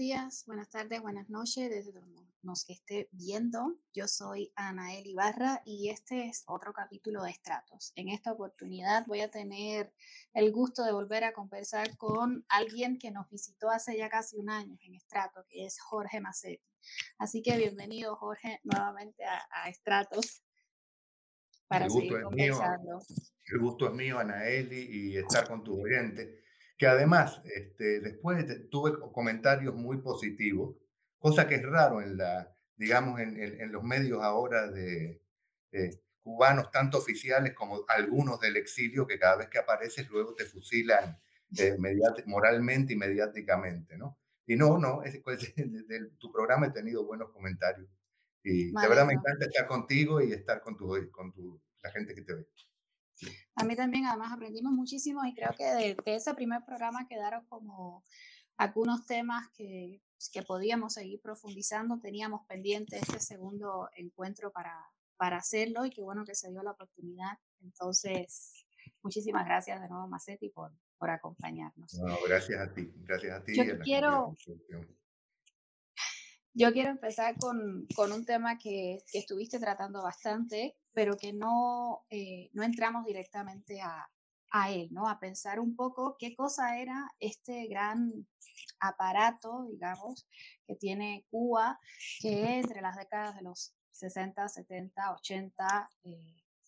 días, buenas tardes, buenas noches, desde donde nos esté viendo. Yo soy Anael Ibarra y este es otro capítulo de Estratos. En esta oportunidad voy a tener el gusto de volver a conversar con alguien que nos visitó hace ya casi un año en Estratos, que es Jorge Macetti. Así que bienvenido, Jorge, nuevamente a, Estratos para seguir conversando. el gusto es mío, Anaeli, y estar con tu oyente que además este, después tuve comentarios muy positivos, cosa que es raro en la, digamos, en, en, los medios ahora de eh, cubanos, tanto oficiales como algunos del exilio, que cada vez que apareces luego te fusilan eh, moralmente y mediáticamente, ¿no? Y no, no, es, pues, de, tu programa he tenido buenos comentarios. Y de verdad me encanta estar contigo y estar con, tu, con tu, la gente que te ve. A mí también, además, aprendimos muchísimo y creo que de, ese primer programa quedaron como algunos temas que, que podíamos seguir profundizando. Teníamos pendiente este segundo encuentro para, para hacerlo y qué bueno que se dio la oportunidad. Entonces, muchísimas gracias de nuevo, Macetti, por, por acompañarnos. No, gracias a ti, gracias a ti. Yo quiero, yo quiero empezar con, con un tema que, que, estuviste tratando bastante, pero que no, eh, no entramos directamente a, a, él, ¿no? A pensar un poco qué cosa era este gran aparato, digamos, que tiene Cuba, que entre las décadas de los 60, 70, 80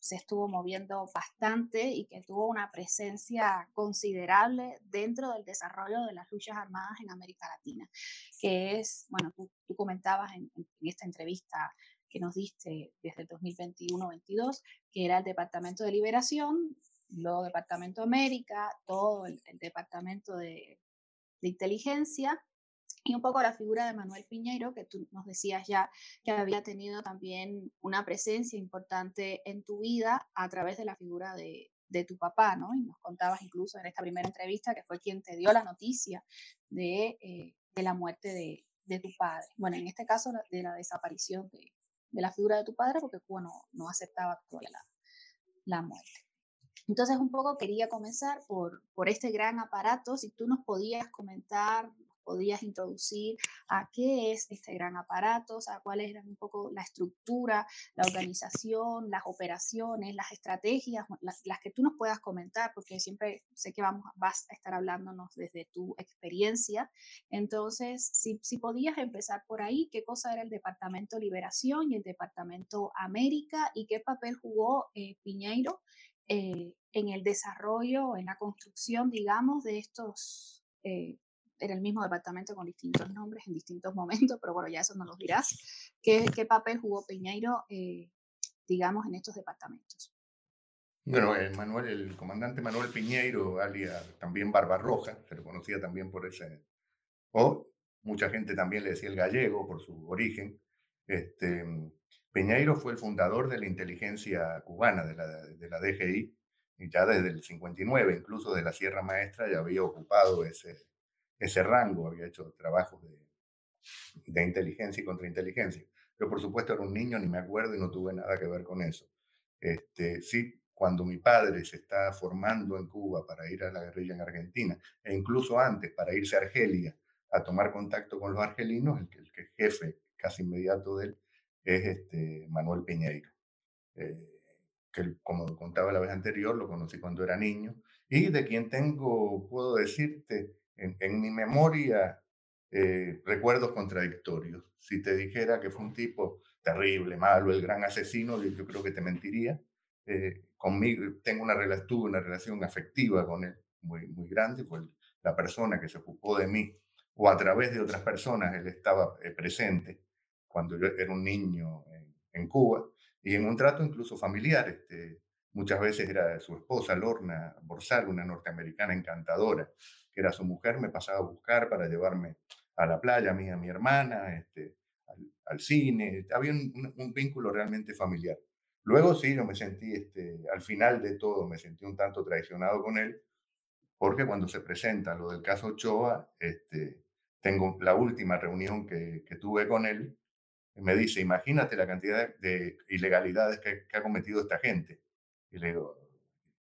se estuvo moviendo bastante y que tuvo una presencia considerable dentro del desarrollo de las luchas armadas en América Latina, que es, bueno, tú, comentabas en, en, esta entrevista que nos diste desde el 2021-22, que era el Departamento de Liberación, luego Departamento de América, todo el, Departamento de, de, Inteligencia, y un poco la figura de Manuel Piñeiro, que tú nos decías ya que había tenido también una presencia importante en tu vida a través de la figura de, de tu papá, ¿no? Y nos contabas incluso en esta primera entrevista que fue quien te dio la noticia de, eh, de la muerte de, de, tu padre. Bueno, en este caso de la desaparición de, de la figura de tu padre porque Cuba no, aceptaba la, la, muerte. Entonces, un poco quería comenzar por, por este gran aparato, si tú nos podías comentar podías introducir a qué es este gran aparato, o sea, cuáles eran un poco la estructura, la organización, las operaciones, las estrategias, las, que tú nos puedas comentar, porque siempre sé que vamos, vas a estar hablándonos desde tu experiencia. Entonces, si, podías empezar por ahí, qué cosa era el Departamento Liberación y el Departamento América y qué papel jugó eh, Piñeiro eh, en el desarrollo, en la construcción, digamos, de estos eh, era el mismo departamento con distintos nombres en distintos momentos, pero bueno, ya eso nos lo dirás. ¿Qué, qué papel jugó Piñeiro, eh, digamos, en estos departamentos? Bueno, el, Manuel, el comandante Manuel Piñeiro, alias también Barbarroja, se lo conocía también por ese, o mucha gente también le decía el gallego por su origen. Este, Piñeiro fue el fundador de la inteligencia cubana, de la, de la DGI, y ya desde el 59, incluso de la Sierra Maestra, ya había ocupado ese, ese rango, había hecho trabajos de, de inteligencia y contrainteligencia. Yo, por supuesto, era un niño, ni me acuerdo y no tuve nada que ver con eso. Este, sí, cuando mi padre se está formando en Cuba para ir a la guerrilla en Argentina, e incluso antes para irse a Argelia a tomar contacto con los argelinos, el, el, el jefe casi inmediato de él es este Manuel Piñeiro, eh, que como contaba la vez anterior, lo conocí cuando era niño, y de quien tengo, puedo decirte, en, mi memoria eh, recuerdos contradictorios. Si te dijera que fue un tipo terrible, malo, el gran asesino, yo creo que te mentiría. Eh, conmigo tengo una, tuve una relación afectiva con él muy, muy grande, fue la persona que se ocupó de mí, o a través de otras personas, él estaba eh, presente cuando yo era un niño en, en, Cuba, y en un trato incluso familiar. Este, muchas veces era su esposa, Lorna Borsal, una norteamericana encantadora, que era su mujer, me pasaba a buscar para llevarme a la playa, a mí, a mi hermana, este, al, cine. Había un, vínculo realmente familiar. Luego sí, yo me sentí, este, al final de todo, me sentí un tanto traicionado con él, porque cuando se presenta lo del caso Ochoa, este, tengo la última reunión que, tuve con él, me dice, imagínate la cantidad de ilegalidades que, que, ha cometido esta gente. Y le digo,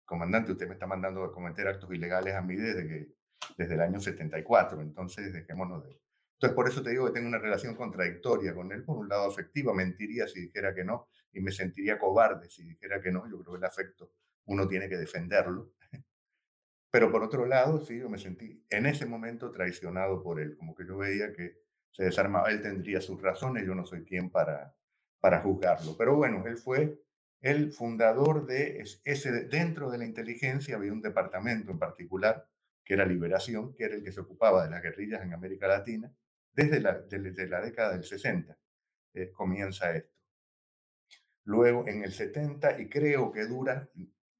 comandante, usted me está mandando a cometer actos ilegales a mí desde que desde el año 74, entonces dejémonos de, Entonces, por eso te digo que tengo una relación contradictoria con él. Por un lado, afectiva, mentiría si dijera que no, y me sentiría cobarde si dijera que no. Yo creo que el afecto uno tiene que defenderlo. Pero por otro lado, sí, yo me sentí en ese momento traicionado por él, como que yo veía que se desarmaba, él tendría sus razones, yo no soy quien para, para juzgarlo. Pero bueno, él fue el fundador de ese, dentro de la inteligencia había un departamento en particular, que era Liberación, que era el que se ocupaba de las guerrillas en América Latina, desde la, desde la década del 60 eh, comienza esto. Luego en el 70, y creo que dura,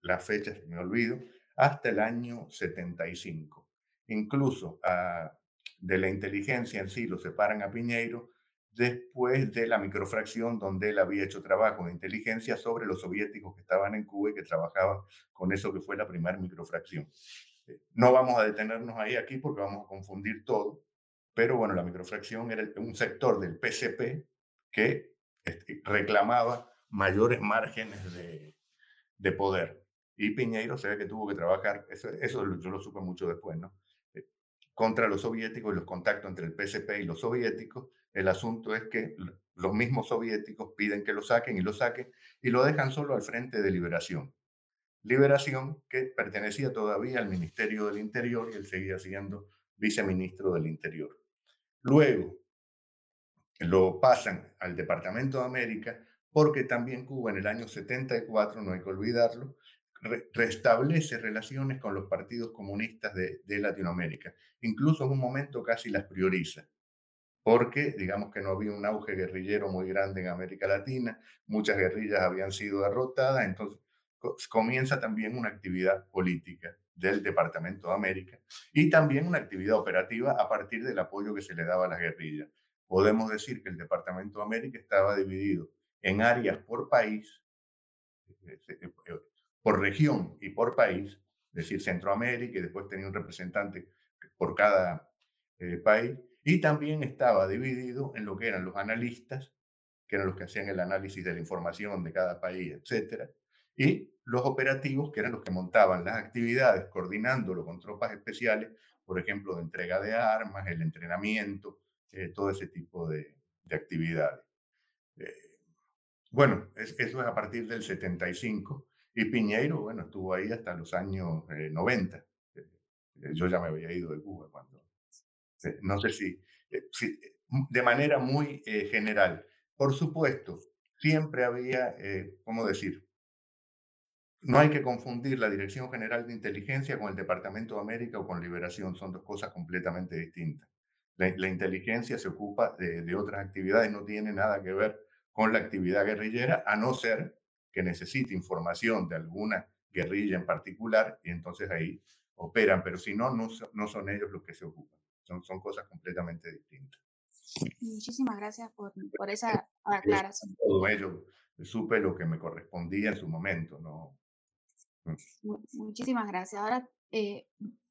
la fecha se me olvido, hasta el año 75. Incluso ah, de la inteligencia en sí lo separan a Piñeiro después de la microfracción donde él había hecho trabajo de inteligencia sobre los soviéticos que estaban en Cuba y que trabajaban con eso que fue la primera microfracción. Eh, no vamos a detenernos ahí aquí porque vamos a confundir todo, pero bueno, la microfracción era un sector del PCP que este, reclamaba mayores márgenes de, de poder. Y Piñeiro se ve que tuvo que trabajar, eso, eso yo lo supe mucho después, ¿no? Eh, contra los soviéticos y los contactos entre el PCP y los soviéticos. El asunto es que los mismos soviéticos piden que lo saquen y lo saquen y lo dejan solo al frente de Liberación. Liberación que pertenecía todavía al Ministerio del Interior y él seguía siendo viceministro del Interior. Luego lo pasan al Departamento de América porque también Cuba en el año 74, no hay que olvidarlo, restablece relaciones con los partidos comunistas de, Latinoamérica. Incluso en un momento casi las prioriza, porque digamos que no había un auge guerrillero muy grande en América Latina, muchas guerrillas habían sido derrotadas, entonces comienza también una actividad política del Departamento de América y también una actividad operativa a partir del apoyo que se le daba a las guerrillas. Podemos decir que el Departamento de América estaba dividido en áreas por país, eh, eh, eh, por región y por país, es decir, Centroamérica, y después tenía un representante por cada país, y también estaba dividido en lo que eran los analistas, que eran los que hacían el análisis de la información de cada país, etcétera, y los operativos, que eran los que montaban las actividades, coordinándolo con tropas especiales, por ejemplo, de entrega de armas, el entrenamiento, eh, todo ese tipo de, actividades. Eh, bueno, eso es a partir del 75. Y Piñeiro, bueno, estuvo ahí hasta los años 90. Eh, eh, yo ya me había ido de Cuba cuando... Eh, no sé si, de manera muy general. Por supuesto, siempre había, ¿cómo decir? No hay que confundir la Dirección General de Inteligencia con el Departamento de América o con Liberación, son dos cosas completamente distintas. La, inteligencia se ocupa de, de, otras actividades, no tiene nada que ver con la actividad guerrillera, a no ser que necesite información de alguna guerrilla en particular y entonces ahí operan, pero si no, no, no son ellos los que se ocupan. Son, son cosas completamente distintas. Muchísimas gracias por, por esa aclaración. Todo ello supe lo que me correspondía en su momento, ¿no? Muchísimas gracias. Ahora, eh,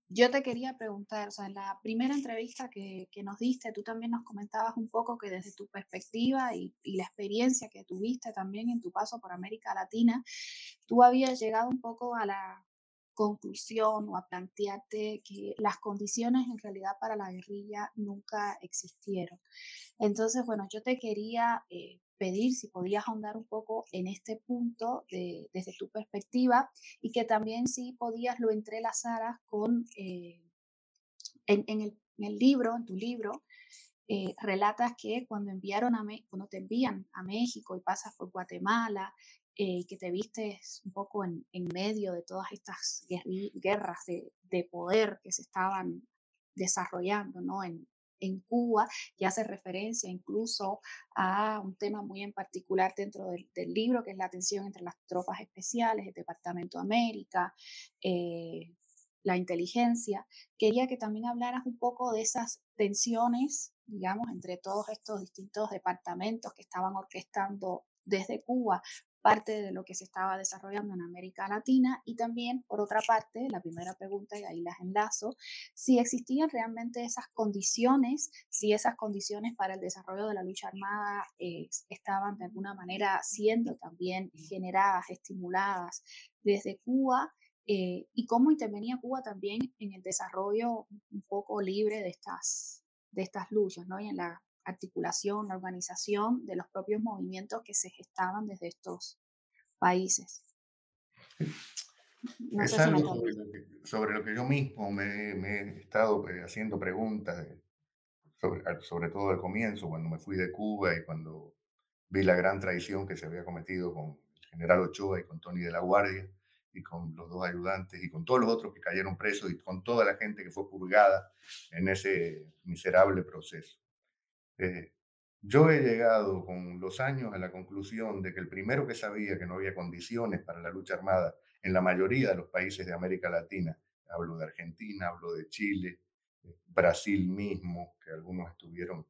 yo te quería preguntar, o sea, en la primera entrevista que, que, nos diste, tú también nos comentabas un poco que desde tu perspectiva y, y, la experiencia que tuviste también en tu paso por América Latina, tú habías llegado un poco a la conclusión o a plantearte que las condiciones en realidad para la guerrilla nunca existieron. Entonces, bueno, yo te quería eh, pedir si podías ahondar un poco en este punto desde tu perspectiva y que también si podías lo entrelazaras con, eh, en, el, libro, en tu libro, eh, relatas que cuando enviaron a cuando te envían a México y pasas por Guatemala, eh, que te viste un poco en, medio de todas estas guerras de, de, poder que se estaban desarrollando ¿no? en, en Cuba y hace referencia incluso a un tema muy en particular dentro del, libro, que es la tensión entre las tropas especiales, el Departamento de América, eh, la inteligencia. Quería que también hablaras un poco de esas tensiones, digamos, entre todos estos distintos departamentos que estaban orquestando desde Cuba parte de lo que se estaba desarrollando en América Latina y también, por otra parte, la primera pregunta, y ahí las enlazo, si existían realmente esas condiciones, si esas condiciones para el desarrollo de la lucha armada eh, estaban de alguna manera siendo también generadas, estimuladas desde Cuba. Eh, y cómo intervenía Cuba también en el desarrollo un poco libre de estas, de estas luchas, ¿no? Y en la articulación, la organización de los propios movimientos que se gestaban desde estos países. es algo sobre lo, que, yo mismo me, he estado eh, haciendo preguntas, sobre, sobre todo al comienzo, cuando me fui de Cuba y cuando vi la gran traición que se había cometido con el general Ochoa y con Tony de la Guardia y con los dos ayudantes y con todos los otros que cayeron presos y con toda la gente que fue purgada en ese miserable proceso. Eh, yo he llegado con los años a la conclusión de que el primero que sabía que no había condiciones para la lucha armada en la mayoría de los países de América Latina, hablo de Argentina, hablo de Chile, Brasil mismo, que algunos estuvieron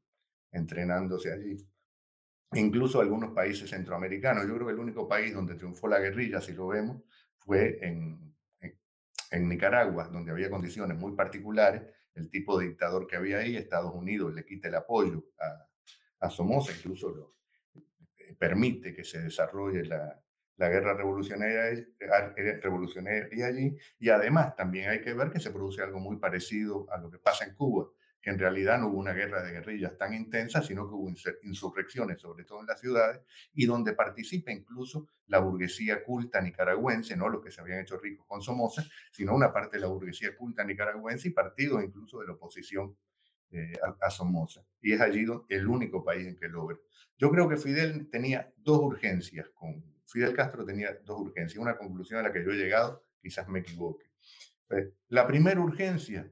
entrenándose allí, incluso algunos países centroamericanos. Yo creo que el único país donde triunfó la guerrilla, si lo vemos, fue en, en, Nicaragua, donde había condiciones muy particulares. El tipo de dictador que había ahí, Estados Unidos le quita el apoyo a, a Somoza, incluso lo, eh, permite que se desarrolle la, la guerra revolucionaria, eh, revolucionaria allí. Y además también hay que ver que se produce algo muy parecido a lo que pasa en Cuba que en realidad no hubo una guerra de guerrillas tan intensa, sino que hubo insurrecciones, sobre todo en las ciudades, y donde participa incluso la burguesía culta nicaragüense, no los que se habían hecho ricos con Somoza, sino una parte de la burguesía culta nicaragüense y partidos incluso de la oposición eh, a, Somoza. Y es allí el único país en que logra. Yo creo que Fidel tenía dos urgencias, con Fidel Castro tenía dos urgencias, una conclusión a la que yo he llegado, quizás me equivoque. Eh, la primera urgencia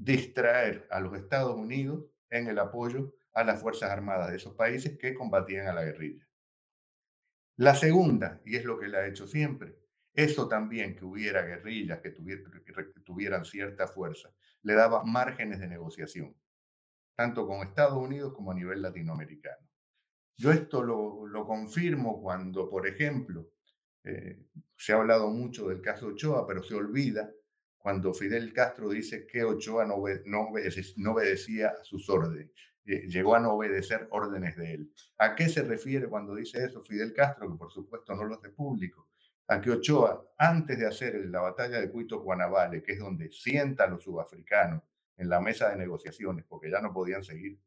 distraer a los Estados Unidos en el apoyo a las Fuerzas Armadas de esos países que combatían a la guerrilla. La segunda, y es lo que le ha hecho siempre, eso también que hubiera guerrillas que, tuvieran cierta fuerza, le daba márgenes de negociación, tanto con Estados Unidos como a nivel latinoamericano. Yo esto lo, confirmo cuando, por ejemplo, eh, se ha hablado mucho del caso Ochoa, pero se olvida cuando Fidel Castro dice que Ochoa no, obedecía a sus órdenes, eh, llegó a no obedecer órdenes de él. ¿A qué se refiere cuando dice eso Fidel Castro, que por supuesto no lo hace público? A que Ochoa, antes de hacer la batalla de Cuito Guanabale, que es donde sienta a los sudafricanos en la mesa de negociaciones, porque ya no podían seguir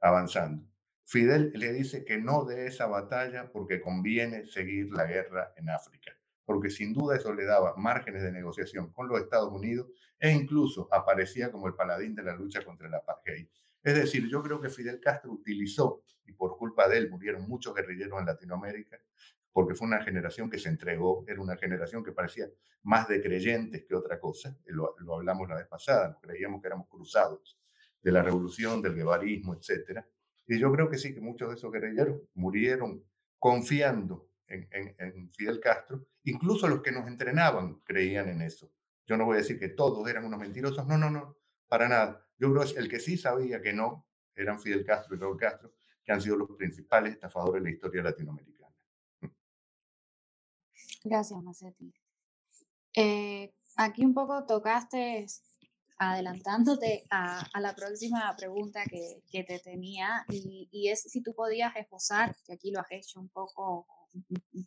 avanzando, Fidel le dice que no de esa batalla porque conviene seguir la guerra en África porque sin duda eso le daba márgenes de negociación con los Estados Unidos e incluso aparecía como el paladín de la lucha contra el apartheid. Es decir, yo creo que Fidel Castro utilizó, y por culpa de él murieron muchos guerrilleros en Latinoamérica, porque fue una generación que se entregó, era una generación que parecía más de creyentes que otra cosa, lo, lo hablamos la vez pasada, creíamos que éramos cruzados de la revolución, del guevarismo, etc. Y yo creo que sí, que muchos de esos guerrilleros murieron confiando en, Fidel Castro, incluso los que nos entrenaban creían en eso. Yo no voy a decir que todos eran unos mentirosos, no, no, no, para nada. Yo creo que el que sí sabía que no eran Fidel Castro y Raúl Castro, que han sido los principales estafadores de la historia latinoamericana. Gracias, Macetti. Eh, aquí un poco tocaste adelantándote a, la próxima pregunta que, te tenía y, y, es si tú podías esbozar, que aquí lo has hecho un poco un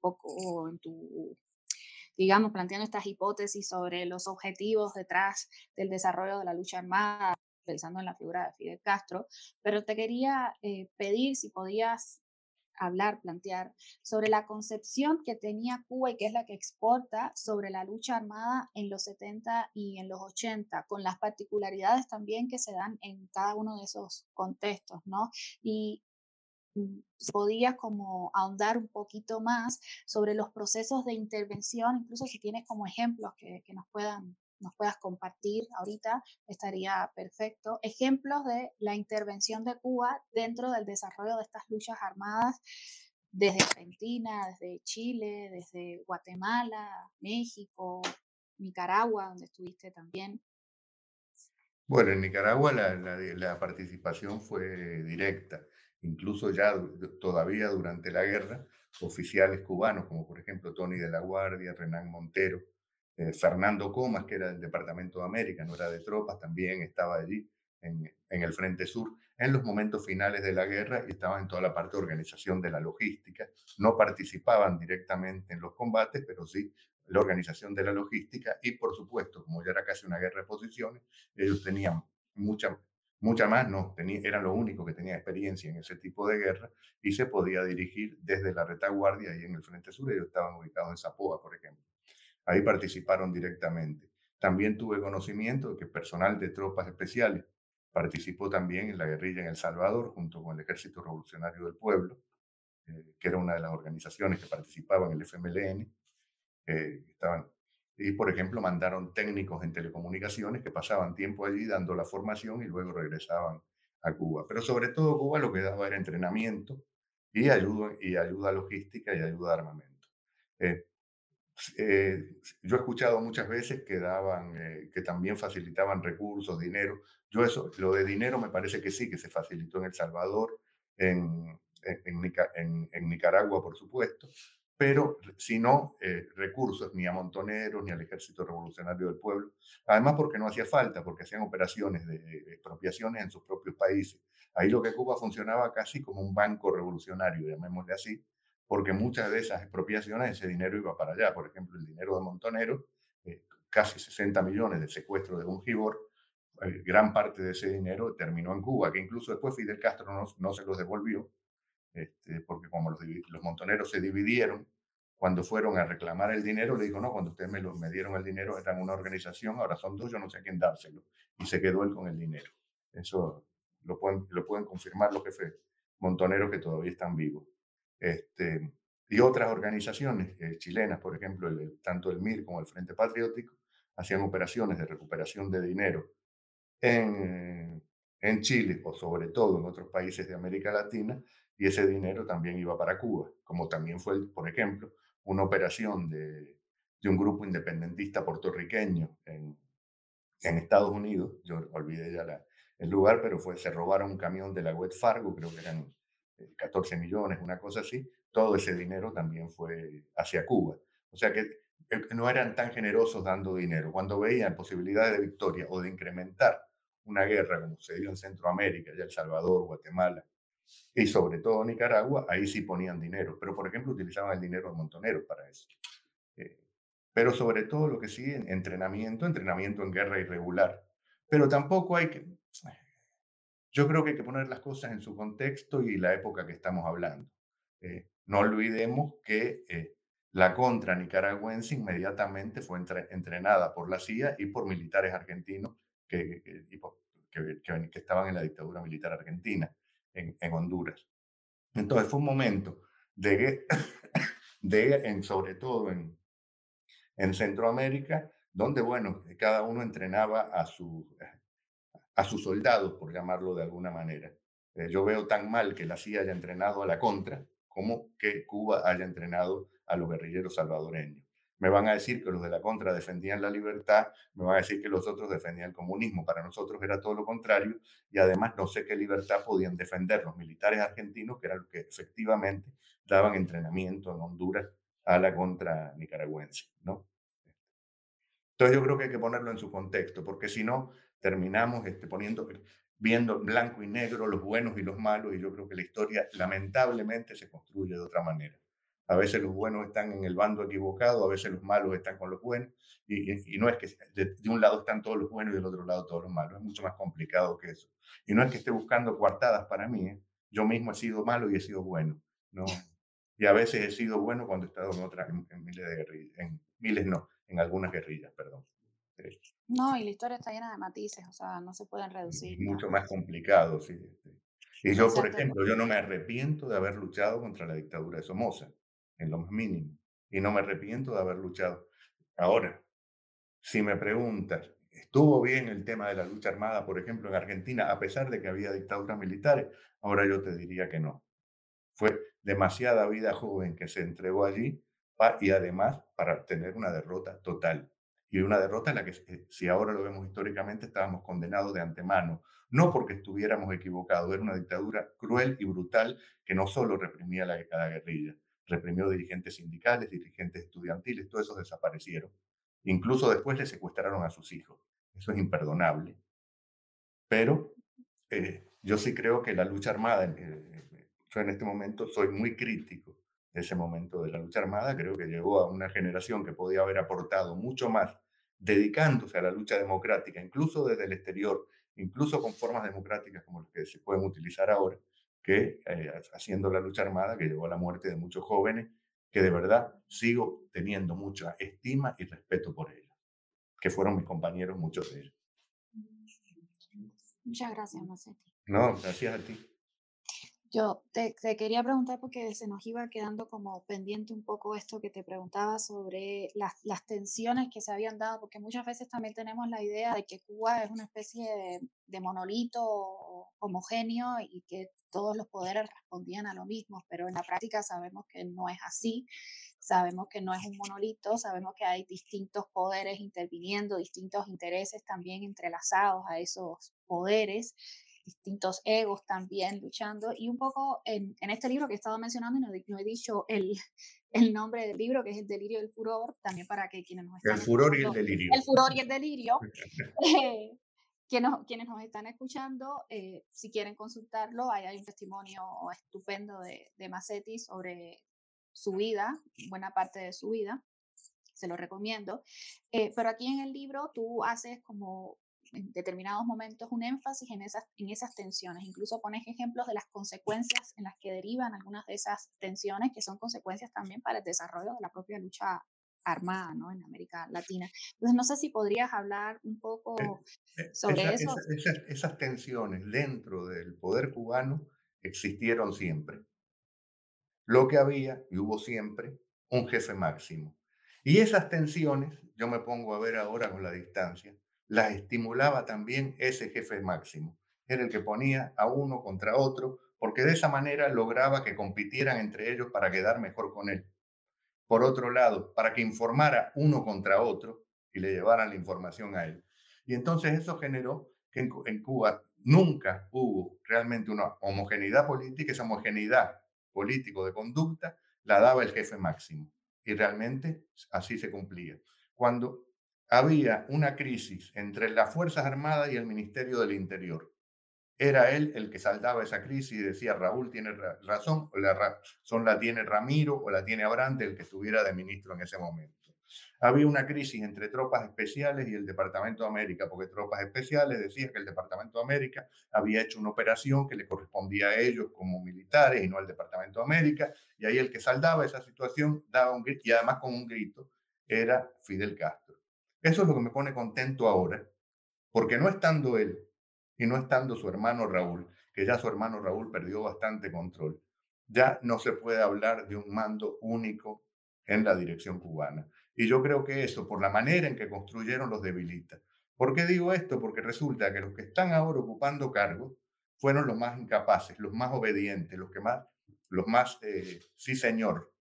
poco en tu, digamos, planteando estas hipótesis sobre los objetivos detrás del desarrollo de la lucha armada, pensando en la figura de Fidel Castro, pero te quería eh, pedir si podías hablar, plantear sobre la concepción que tenía Cuba y que es la que exporta sobre la lucha armada en los 70 y en los 80, con las particularidades también que se dan en cada uno de esos contextos, ¿no? Y podías como ahondar un poquito más sobre los procesos de intervención, incluso si tienes como ejemplos que, que nos puedan nos puedas compartir ahorita, estaría perfecto. Ejemplos de la intervención de Cuba dentro del desarrollo de estas luchas armadas desde Argentina, desde Chile, desde Guatemala, México, Nicaragua, donde estuviste también. Bueno, en Nicaragua la, la, la participación fue directa incluso ya todavía durante la guerra, oficiales cubanos, como por ejemplo Tony de la Guardia, Renán Montero, eh, Fernando Comas, que era del Departamento de América, no era de tropas, también estaba allí en, el Frente Sur en los momentos finales de la guerra y estaban en toda la parte de organización de la logística. No participaban directamente en los combates, pero sí la organización de la logística y por supuesto, como ya era casi una guerra de posiciones, ellos tenían mucha Mucha más no, tenía, eran los únicos que tenían experiencia en ese tipo de guerra y se podía dirigir desde la retaguardia y en el Frente Sur. Ellos estaban ubicados en Zapoa, por ejemplo. Ahí participaron directamente. También tuve conocimiento de que personal de tropas especiales participó también en la guerrilla en El Salvador junto con el Ejército Revolucionario del Pueblo, eh, que era una de las organizaciones que participaban en el FMLN. Eh, estaban, y, por ejemplo, mandaron técnicos en telecomunicaciones que pasaban tiempo allí dando la formación y luego regresaban a Cuba. Pero sobre todo Cuba lo que daba era entrenamiento y ayuda, y ayuda logística y ayuda armamento. Eh, eh, yo he escuchado muchas veces que daban, eh, que también facilitaban recursos, dinero. Yo eso, lo de dinero me parece que sí, que se facilitó en El Salvador, en, en, en, Nicaragua, por supuesto, pero si no, eh, recursos ni a Montoneros ni al Ejército Revolucionario del Pueblo. Además, porque no hacía falta, porque hacían operaciones de expropiaciones en sus propios países. Ahí lo que Cuba funcionaba casi como un banco revolucionario, llamémosle así, porque muchas de esas expropiaciones ese dinero iba para allá. Por ejemplo, el dinero de Montonero, eh, casi 60 millones de secuestro de un gibor, eh, gran parte de ese dinero terminó en Cuba, que incluso después Fidel Castro no, no se los devolvió, este, porque como los, los, montoneros se dividieron, cuando fueron a reclamar el dinero, le dijo, no, cuando ustedes me, lo, me dieron el dinero, eran una organización, ahora son dos, yo no sé a quién dárselo. Y se quedó él con el dinero. Eso lo pueden, lo pueden confirmar los jefes montoneros que todavía están vivos. Este, y otras organizaciones eh, chilenas, por ejemplo, el, tanto el MIR como el Frente Patriótico, hacían operaciones de recuperación de dinero en, en Chile o sobre todo en otros países de América Latina, y ese dinero también iba para Cuba, como también fue, por ejemplo, una operación de, de un grupo independentista puertorriqueño en, en, Estados Unidos, yo olvidé ya la, el lugar, pero fue, se robaron un camión de la Wet Fargo, creo que eran 14 millones, una cosa así, todo ese dinero también fue hacia Cuba. O sea que eh, no eran tan generosos dando dinero. Cuando veían posibilidades de victoria o de incrementar una guerra como se dio en Centroamérica, ya El Salvador, Guatemala y sobre todo Nicaragua, ahí sí ponían dinero. Pero, por ejemplo, utilizaban el dinero de montoneros para eso. Eh, pero sobre todo lo que sí, entrenamiento, entrenamiento en guerra irregular. Pero tampoco hay que, yo creo que hay que poner las cosas en su contexto y la época que estamos hablando. Eh, no olvidemos que eh, la contra nicaragüense inmediatamente fue entrenada por la CIA y por militares argentinos que, que, estaban en la dictadura militar argentina en, en Honduras. Entonces fue un momento de, de en, sobre todo en, en Centroamérica, donde, bueno, cada uno entrenaba a su, a sus soldados, por llamarlo de alguna manera. Eh, yo veo tan mal que la CIA haya entrenado a la contra como que Cuba haya entrenado a los guerrilleros salvadoreños. Me van a decir que los de la contra defendían la libertad, me van a decir que los otros defendían el comunismo. Para nosotros era todo lo contrario y además no sé qué libertad podían defender los militares argentinos, que eran los que efectivamente daban entrenamiento en Honduras a la contra nicaragüense. ¿no? Entonces yo creo que hay que ponerlo en su contexto, porque si no, terminamos este, poniendo, viendo blanco y negro los buenos y los malos, y yo creo que la historia lamentablemente se construye de otra manera. A veces los buenos están en el bando equivocado, a veces los malos están con los buenos, y, y, no es que de, un lado están todos los buenos y del otro lado todos los malos, es mucho más complicado que eso. Y no es que esté buscando coartadas para mí, ¿eh? yo mismo he sido malo y he sido bueno, ¿no? Y a veces he sido bueno cuando he estado en otras, en, miles de guerrillas, en miles no, en algunas guerrillas, perdón. No, y la historia está llena de matices, o sea, no se pueden reducir. Mucho más complicado, sí. Este. Y yo, por ejemplo, yo no me arrepiento de haber luchado contra la dictadura de Somoza, en lo más mínimo. Y no me arrepiento de haber luchado. Ahora, si me preguntas, ¿estuvo bien el tema de la lucha armada, por ejemplo, en Argentina, a pesar de que había dictaduras militares? Ahora yo te diría que no. Fue demasiada vida joven que se entregó allí y además para tener una derrota total y una derrota en la que, eh, si ahora lo vemos históricamente, estábamos condenados de antemano, no porque estuviéramos equivocados, era una dictadura cruel y brutal que no solo reprimía la, la guerrilla, reprimió dirigentes sindicales, dirigentes estudiantiles, todos esos desaparecieron. Incluso después le secuestraron a sus hijos. Eso es imperdonable. Pero eh, yo sí creo que la lucha armada, eh, yo en este momento soy muy crítico de ese momento de la lucha armada, creo que llegó a una generación que podía haber aportado mucho más dedicándose a la lucha democrática, incluso desde el exterior, incluso con formas democráticas como las que se pueden utilizar ahora, que eh, haciendo la lucha armada que llevó a la muerte de muchos jóvenes, que de verdad sigo teniendo mucha estima y respeto por ellos, que fueron mis compañeros, muchos de ellos. Muchas gracias, Macetti. No, gracias a ti. Yo te, quería preguntar porque se nos iba quedando como pendiente un poco esto que te preguntaba sobre las, las, tensiones que se habían dado, porque muchas veces también tenemos la idea de que Cuba es una especie de, de monolito homogéneo y que todos los poderes respondían a lo mismo, pero en la práctica sabemos que no es así, sabemos que no es un monolito, sabemos que hay distintos poderes interviniendo, distintos intereses también entrelazados a esos poderes distintos egos también luchando. Y un poco en, en este libro que he estado mencionando, y no, he dicho el, el, nombre del libro, que es El delirio del furor, también para que quienes nos están El furor y el delirio. El furor y el delirio. eh, quienes, quienes nos están escuchando, eh, si quieren consultarlo, ahí hay un testimonio estupendo de, de Massetti sobre su vida, buena parte de su vida, se lo recomiendo. Eh, pero aquí en el libro tú haces como en determinados momentos un énfasis en esas, en esas tensiones. Incluso pones ejemplos de las consecuencias en las que derivan algunas de esas tensiones, que son consecuencias también para el desarrollo de la propia lucha armada ¿no? en América Latina. Entonces, no sé si podrías hablar un poco eh, sobre eso. esas tensiones dentro del poder cubano existieron siempre. Lo que había, y hubo siempre, un jefe máximo. Y esas tensiones, yo me pongo a ver ahora con la distancia, las estimulaba también ese jefe máximo. Era el que ponía a uno contra otro, porque de esa manera lograba que compitieran entre ellos para quedar mejor con él. Por otro lado, para que informara uno contra otro y le llevaran la información a él. Y entonces eso generó que en, Cuba nunca hubo realmente una homogeneidad política, esa homogeneidad político de conducta la daba el jefe máximo. Y realmente así se cumplía. Cuando había una crisis entre las Fuerzas Armadas y el Ministerio del Interior. Era él el que saldaba esa crisis y decía, Raúl tiene razón, o la razón la tiene Ramiro o la tiene Abrante, el que estuviera de ministro en ese momento. Había una crisis entre tropas especiales y el Departamento de América, porque tropas especiales decía que el Departamento de América había hecho una operación que le correspondía a ellos como militares y no al Departamento de América, y ahí el que saldaba esa situación daba un y además con un grito, era Fidel Castro. Eso es lo que me pone contento ahora, porque no estando él y no estando su hermano Raúl, que ya su hermano Raúl perdió bastante control, ya no se puede hablar de un mando único en la dirección cubana. Y yo creo que eso, por la manera en que construyeron, los debilita. ¿Por qué digo esto? Porque resulta que los que están ahora ocupando cargos fueron los más incapaces, los más obedientes, los que más, los más, eh, sí señor,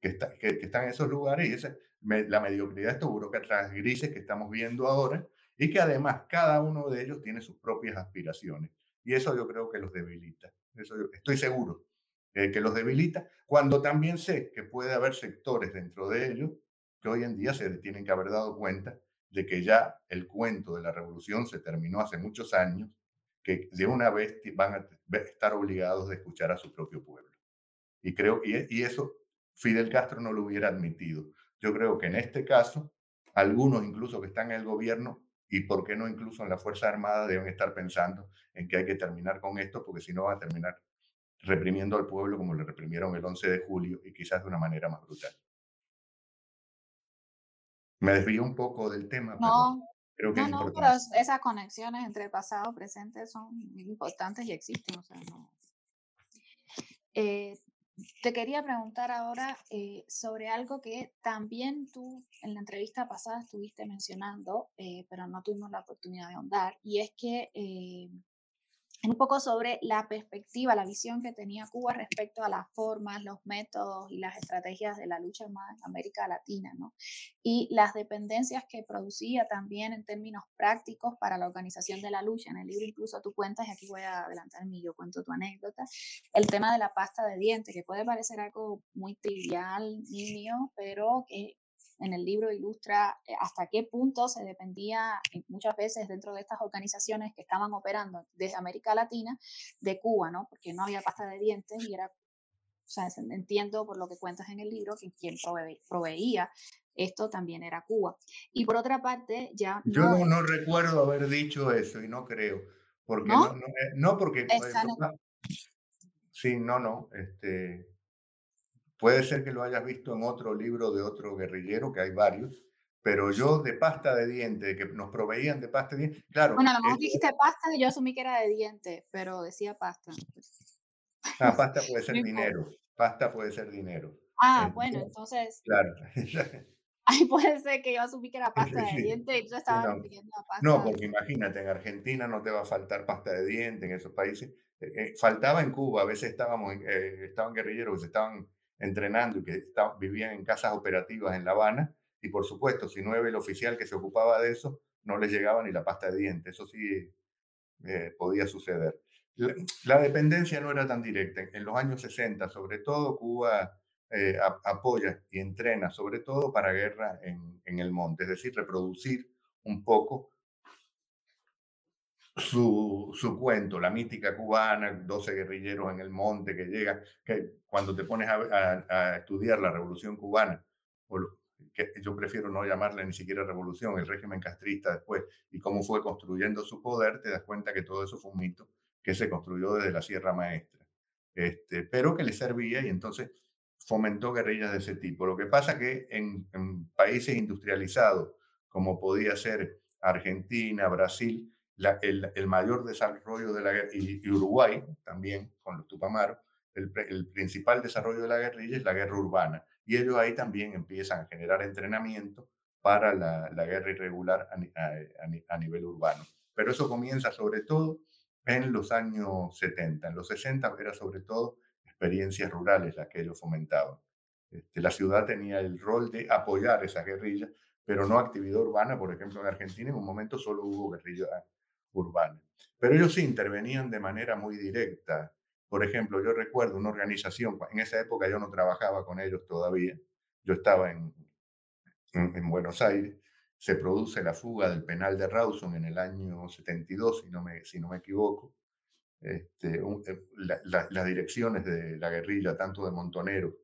que, que, están en esos lugares. Y ese, la mediocridad de estos burócratas grises que estamos viendo ahora y que además cada uno de ellos tiene sus propias aspiraciones. Y eso yo creo que los debilita. Eso estoy seguro eh, que los debilita, cuando también sé que puede haber sectores dentro de ellos que hoy en día se tienen que haber dado cuenta de que ya el cuento de la revolución se terminó hace muchos años, que de una vez van a estar obligados a escuchar a su propio pueblo. Y creo que y eso Fidel Castro no lo hubiera admitido. Yo creo que en este caso, algunos incluso que están en el gobierno y por qué no incluso en la Fuerza Armada deben estar pensando en que hay que terminar con esto, porque si no va a terminar reprimiendo al pueblo como le reprimieron el 11 de julio y quizás de una manera más brutal. Me desvío un poco del tema, no, pero creo que no, pero esas conexiones entre pasado y presente son importantes y existen. O sea, no. Eh, te quería preguntar ahora eh, sobre algo que también tú en la entrevista pasada estuviste mencionando, eh, pero no tuvimos la oportunidad de ahondar, y es que eh, un poco sobre la perspectiva, la visión que tenía Cuba respecto a las formas, los métodos y las estrategias de la lucha armada en América Latina, ¿no? Y las dependencias que producía también en términos prácticos para la organización de la lucha. En el libro incluso tú cuentas, y aquí voy a adelantar mi yo cuento tu anécdota, el tema de la pasta de dientes, que puede parecer algo muy trivial, niño, pero que en el libro ilustra eh, hasta qué punto se dependía eh, muchas veces dentro de estas organizaciones que estaban operando desde América Latina de Cuba, ¿no? Porque no había pasta de dientes y era, o sea, entiendo por lo que cuentas en el libro que quien proveía esto también era Cuba. Y por otra parte, ya... Yo no, recuerdo haber dicho eso y no creo, porque no, no, eh, porque... sí, no, no, este, puede ser que lo hayas visto en otro libro de otro guerrillero, que hay varios, pero yo de pasta de diente, que nos proveían de pasta de diente, claro. Bueno, a lo mejor dijiste pasta y yo asumí que era de diente, pero decía pasta. Ah, pasta puede ser dinero, pasta puede ser dinero. Ah, bueno, entonces. Claro. Ahí puede ser que yo asumí que era pasta de diente y yo estaba no, pasta. No, porque imagínate, en Argentina no te va a faltar pasta de diente, en esos países. Eh, eh, faltaba en Cuba, a veces estábamos, eh, estaban guerrilleros estaban entrenando y que vivían en casas operativas en La Habana y por supuesto, si no era el oficial que se ocupaba de eso, no les llegaba ni la pasta de dientes. Eso sí eh, podía suceder. La, dependencia no era tan directa. En los años 60, sobre todo, Cuba eh, apoya y entrena, sobre todo para guerra en, en el monte, es decir, reproducir un poco su, su, cuento, la mítica cubana, 12 guerrilleros en el monte que llegan, que cuando te pones a, estudiar la revolución cubana, o que yo prefiero no llamarle ni siquiera revolución, el régimen castrista después, y cómo fue construyendo su poder, te das cuenta que todo eso fue un mito que se construyó desde la Sierra Maestra, este, pero que le servía y entonces fomentó guerrillas de ese tipo. Lo que pasa que en, países industrializados, como podía ser Argentina, Brasil, el, el, mayor desarrollo de la y, y Uruguay también con los Tupamaros, el, el, principal desarrollo de la guerrilla es la guerra urbana y ellos ahí también empiezan a generar entrenamiento para la, la guerra irregular a, a, nivel urbano. Pero eso comienza sobre todo en los años 70. En los 60 era sobre todo experiencias rurales las que ellos fomentaban. Este, la ciudad tenía el rol de apoyar esa guerrilla, pero no actividad urbana. Por ejemplo, en Argentina en un momento solo hubo guerrilla urbana. Pero ellos sí intervenían de manera muy directa por ejemplo, yo recuerdo una organización, en esa época yo no trabajaba con ellos todavía, yo estaba en, en, Buenos Aires, se produce la fuga del penal de Rawson en el año 72, si no me, si no me equivoco. Este, eh, las direcciones de la guerrilla, tanto de Montonero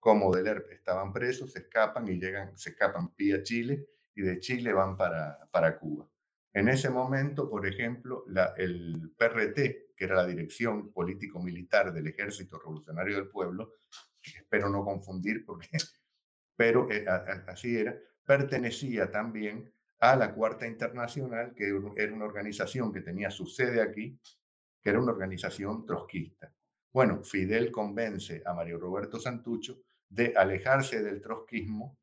como del ERP, estaban presos, se escapan y llegan, se escapan vía Chile y de Chile van para, para Cuba. En ese momento, por ejemplo, la, el PRT, que era la Dirección Político-Militar del Ejército Revolucionario del Pueblo, espero no confundir, porque, pero eh, así era, pertenecía también a la Cuarta Internacional, que era una organización que tenía su sede aquí, que era una organización trotskista. Bueno, Fidel convence a Mario Roberto Santucho de alejarse del trotskismo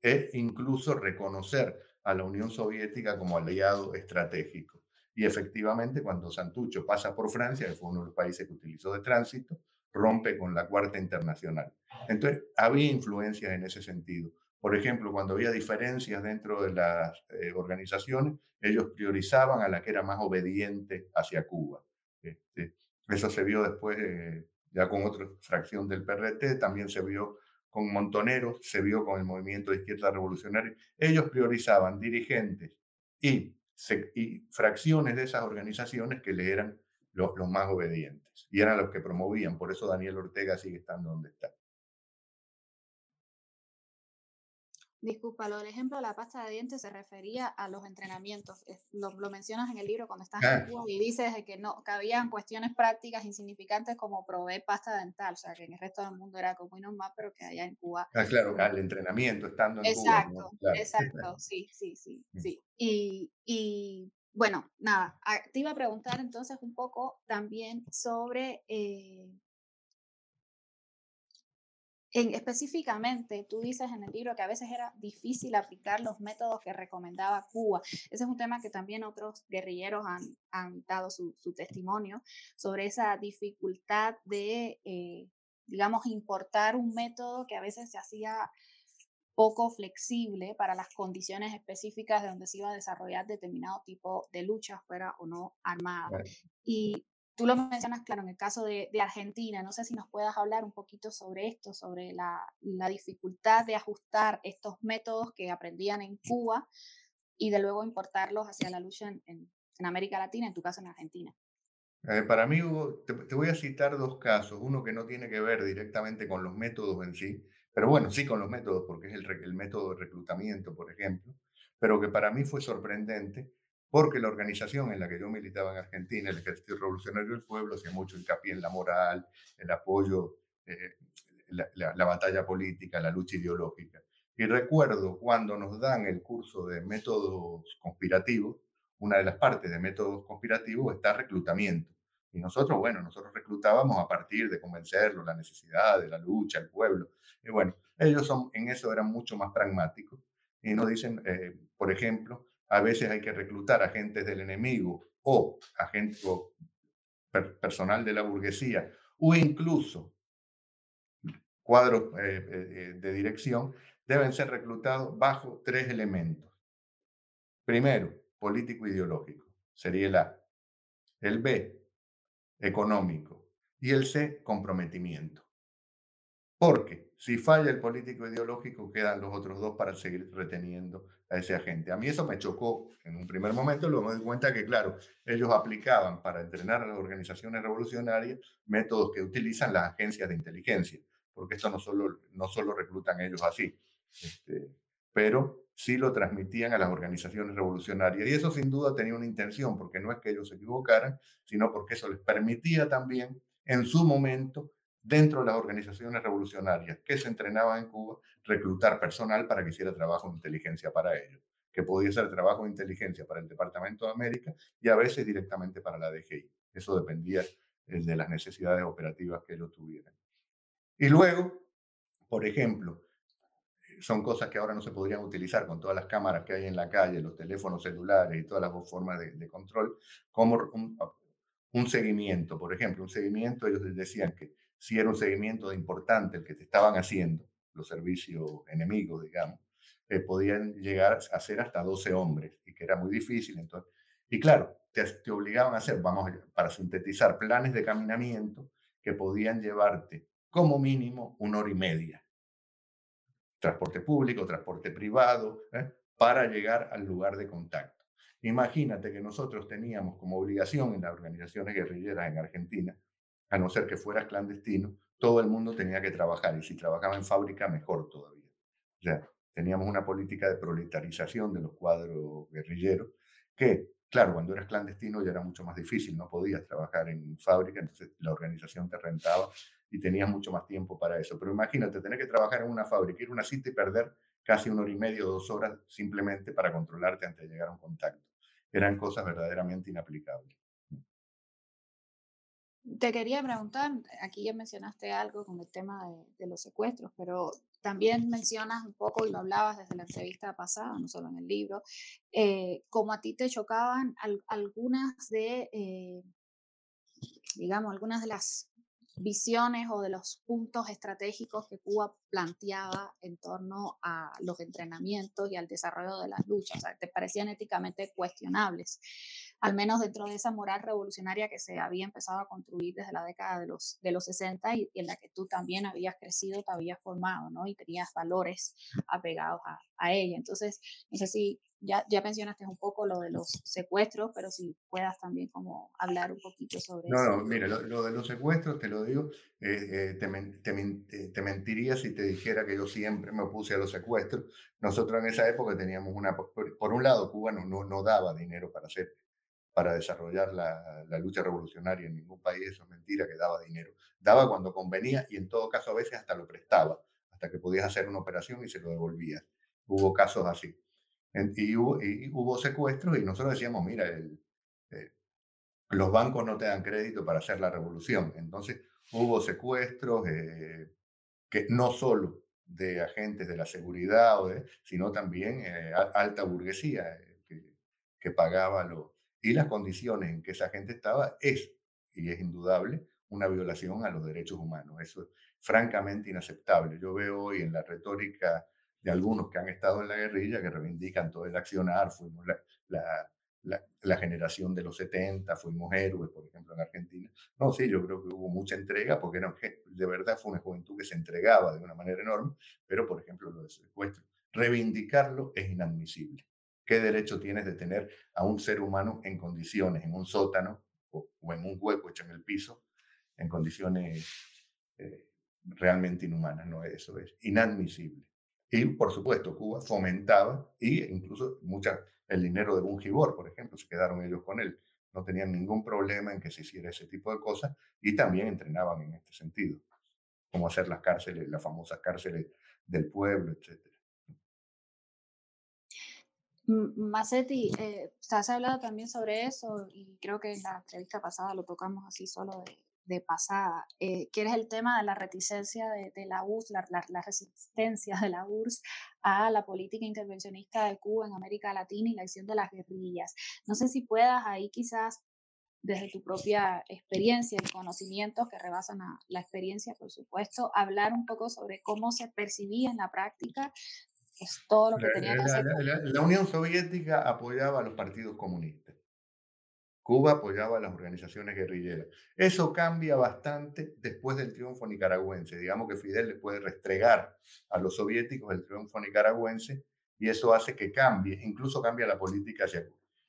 e incluso reconocer a la Unión Soviética como aliado estratégico. Y efectivamente, cuando Santucho pasa por Francia, que fue uno de los países que utilizó de tránsito, rompe con la Cuarta Internacional. Entonces, había influencias en ese sentido. Por ejemplo, cuando había diferencias dentro de las eh, organizaciones, ellos priorizaban a la que era más obediente hacia Cuba. Este, eso se vio después, eh, ya con otra fracción del PRT, también se vio con Montoneros, se vio con el movimiento de izquierda revolucionaria. Ellos priorizaban dirigentes y, fracciones de esas organizaciones que le eran los, los más obedientes y eran los que promovían. Por eso Daniel Ortega sigue estando donde está. Disculpa, lo del ejemplo de la pasta de dientes se refería a los entrenamientos. Lo, lo mencionas en el libro cuando estás en. Cuba y dices que no que habían cuestiones prácticas insignificantes como proveer pasta dental, o sea, que en el resto del mundo era como muy normal, pero que allá en Cuba. Ah, claro, el entrenamiento estando en exacto, Cuba. Exacto, exacto, sí, sí, sí, mm. sí. Y, y bueno, nada, te iba a preguntar entonces un poco también sobre eh, específicamente, tú dices en el libro que a veces era difícil aplicar los métodos que recomendaba Cuba. Ese es un tema que también otros guerrilleros han, han dado su, su, testimonio sobre esa dificultad de, eh, digamos, importar un método que a veces se hacía poco flexible para las condiciones específicas de donde se iba a desarrollar determinado tipo de lucha, fuera o no armada. Y Tú lo mencionas, claro, en el caso de, Argentina. No sé si nos puedas hablar un poquito sobre esto, sobre la, dificultad de ajustar estos métodos que aprendían en Cuba y de luego importarlos hacia la lucha en, América Latina, en tu caso en Argentina. Eh, para mí, hubo- te, te voy a citar dos casos, uno que no tiene que ver directamente con los métodos en sí, pero bueno, sí con los métodos, porque es el, el método de reclutamiento, por ejemplo, pero que para mí fue sorprendente porque la organización en la que yo militaba en Argentina, el Ejército Revolucionario del Pueblo, hacía mucho hincapié en la moral, el apoyo, eh, la, la la batalla política, la lucha ideológica. Y recuerdo cuando nos dan el curso de métodos conspirativos, una de las partes de métodos conspirativos está reclutamiento. Y nosotros, bueno, nosotros reclutábamos a partir de convencerlo, la necesidad de la lucha, el pueblo. Y bueno, ellos son, en eso eran mucho más pragmáticos y nos dicen, eh, por ejemplo, a veces hay que reclutar agentes del enemigo o agentes personal de la burguesía o incluso cuadros eh, eh, eh, de dirección, deben ser reclutados bajo tres elementos. Primero, político ideológico, sería el A. El B, económico. Y el C, comprometimiento. Porque si falla el político ideológico, quedan los otros dos para seguir reteniendo a ese agente. A mí eso me chocó en un primer momento, luego me di cuenta que, claro, ellos aplicaban para entrenar a las organizaciones revolucionarias métodos que utilizan las agencias de inteligencia, porque esto no solo, no solo reclutan ellos así, este, pero sí lo transmitían a las organizaciones revolucionarias. Y eso sin duda tenía una intención, porque no es que ellos se equivocaran, sino porque eso les permitía también en su momento dentro de las organizaciones revolucionarias que se entrenaban en Cuba, reclutar personal para que hiciera trabajo de inteligencia para ellos, que podía ser trabajo de inteligencia para el Departamento de América y a veces directamente para la DGI. Eso dependía eh, de las necesidades operativas que ellos tuvieran. Y luego, por ejemplo, son cosas que ahora no se podrían utilizar con todas las cámaras que hay en la calle, los teléfonos celulares y todas las formas de, de control, como un, un seguimiento, por ejemplo, un seguimiento, ellos decían que si era un seguimiento de importante el que te estaban haciendo, los servicios enemigos, digamos, eh, podían llegar a ser hasta 12 hombres y que era muy difícil. Entonces, y claro, te, te obligaban a hacer, vamos, para sintetizar, planes de caminamiento que podían llevarte como mínimo una hora y media. Transporte público, transporte privado, ¿eh? para llegar al lugar de contacto. Imagínate que nosotros teníamos como obligación en las organizaciones guerrilleras en Argentina, a no ser que fueras clandestino, todo el mundo tenía que trabajar y si trabajaba en fábrica, mejor todavía. O sea, teníamos una política de proletarización de los cuadros guerrilleros que, claro, cuando eras clandestino ya era mucho más difícil, no podías trabajar en fábrica, entonces la organización te rentaba y tenías mucho más tiempo para eso. Pero imagínate, tener que trabajar en una fábrica, ir a una cita y perder casi una hora y media o dos horas simplemente para controlarte antes de llegar a un contacto. Eran cosas verdaderamente inaplicables. Te quería preguntar, aquí ya mencionaste algo con el tema de, los secuestros, pero también mencionas un poco, y lo hablabas desde la entrevista pasada, no solo en el libro, eh, como a ti te chocaban al, algunas de, eh, digamos, algunas de las visiones o de los puntos estratégicos que Cuba planteaba en torno a los entrenamientos y al desarrollo de las luchas, o sea, te parecían éticamente cuestionables, al menos dentro de esa moral revolucionaria que se había empezado a construir desde la década de los, de los 60 y, y en la que tú también habías crecido, te habías formado, ¿no? Y tenías valores apegados a, a ella. Entonces, no sé si ya, ya mencionaste un poco lo de los secuestros, pero si puedas también como hablar un poquito sobre no, eso. No, mira, lo, lo, de los secuestros, te lo digo, eh, eh, te, te, te, mentiría si te dijera que yo siempre me opuse a los secuestros. Nosotros en esa época teníamos una, por, por un lado, Cuba no, no, no, daba dinero para hacer para desarrollar la, la, lucha revolucionaria en ningún país, eso es mentira que daba dinero. Daba cuando convenía y en todo caso a veces hasta lo prestaba, hasta que podías hacer una operación y se lo devolvías. Hubo casos así. Y hubo, y hubo secuestros y nosotros decíamos, mira, el, eh, los bancos no te dan crédito para hacer la revolución. Entonces hubo secuestros eh, que no solo de agentes de la seguridad, sino también eh, alta burguesía eh, que, que, pagaba lo, y las condiciones en que esa gente estaba es, y es indudable, una violación a los derechos humanos. Eso es francamente inaceptable. Yo veo hoy en la retórica de algunos que han estado en la guerrilla, que reivindican todo el accionar, fuimos la, la, la, la, generación de los 70, fuimos héroes, por ejemplo, en Argentina. No, sí, yo creo que hubo mucha entrega, porque no, de verdad fue una juventud que se entregaba de una manera enorme, pero, por ejemplo, lo de secuestro, reivindicarlo es inadmisible. ¿Qué derecho tienes de tener a un ser humano en condiciones, en un sótano, o, en un hueco hecho en el piso en condiciones eh, realmente inhumanas. No, eso es inadmisible. Y, por supuesto, Cuba fomentaba y incluso mucha, el dinero de Bungibor, por ejemplo, se quedaron ellos con él. No tenían ningún problema en que se hiciera ese tipo de cosas y también entrenaban en este sentido, como hacer las cárceles, las famosas cárceles del pueblo, etc. Macetti, eh, has hablado también sobre eso y creo que en la entrevista pasada lo tocamos así solo de, de pasada, eh, es el tema de la reticencia de, la URSS, la, la, resistencia de la URSS a la política intervencionista de Cuba en América Latina y la acción de las guerrillas. No sé si puedas ahí quizás desde tu propia experiencia y conocimientos que rebasan a la experiencia, por supuesto, hablar un poco sobre cómo se percibía en la práctica pues, todo lo que tenía que hacer. la Unión Soviética apoyaba a los partidos comunistas Cuba apoyaba a las organizaciones guerrilleras. Eso cambia bastante después del triunfo nicaragüense. Digamos que Fidel le puede restregar a los soviéticos el triunfo nicaragüense y eso hace que cambie, incluso cambia la política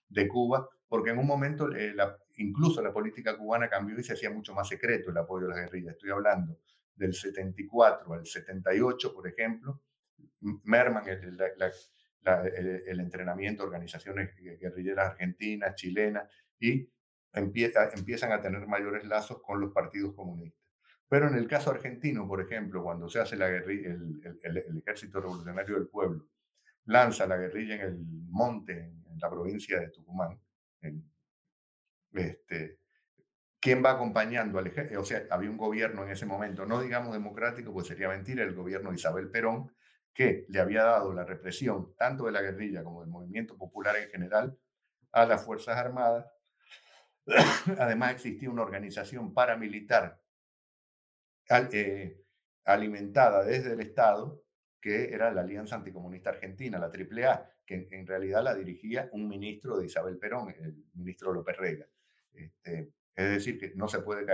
de Cuba, porque en un momento eh, incluso la política cubana cambió y se hacía mucho más secreto el apoyo a las guerrillas. Estoy hablando del 74 al 78, por ejemplo, merman el, entrenamiento organizaciones guerrilleras argentinas, chilenas, y empiezan a tener mayores lazos con los partidos comunistas. Pero en el caso argentino, por ejemplo, cuando se hace la guerrilla, el, Ejército Revolucionario del Pueblo lanza la guerrilla en el monte, en, la provincia de Tucumán, este, ¿quién va acompañando al ejército? O sea, había un gobierno en ese momento, no digamos democrático, pues sería mentira, el gobierno de Isabel Perón, que le había dado la represión tanto de la guerrilla como del movimiento popular en general a las Fuerzas Armadas Además existía una organización paramilitar eh, alimentada desde el Estado, que era la Alianza Anticomunista Argentina, la AAA, que en, realidad la dirigía un ministro de Isabel Perón, el ministro López Rega. Este, es decir, que no se puede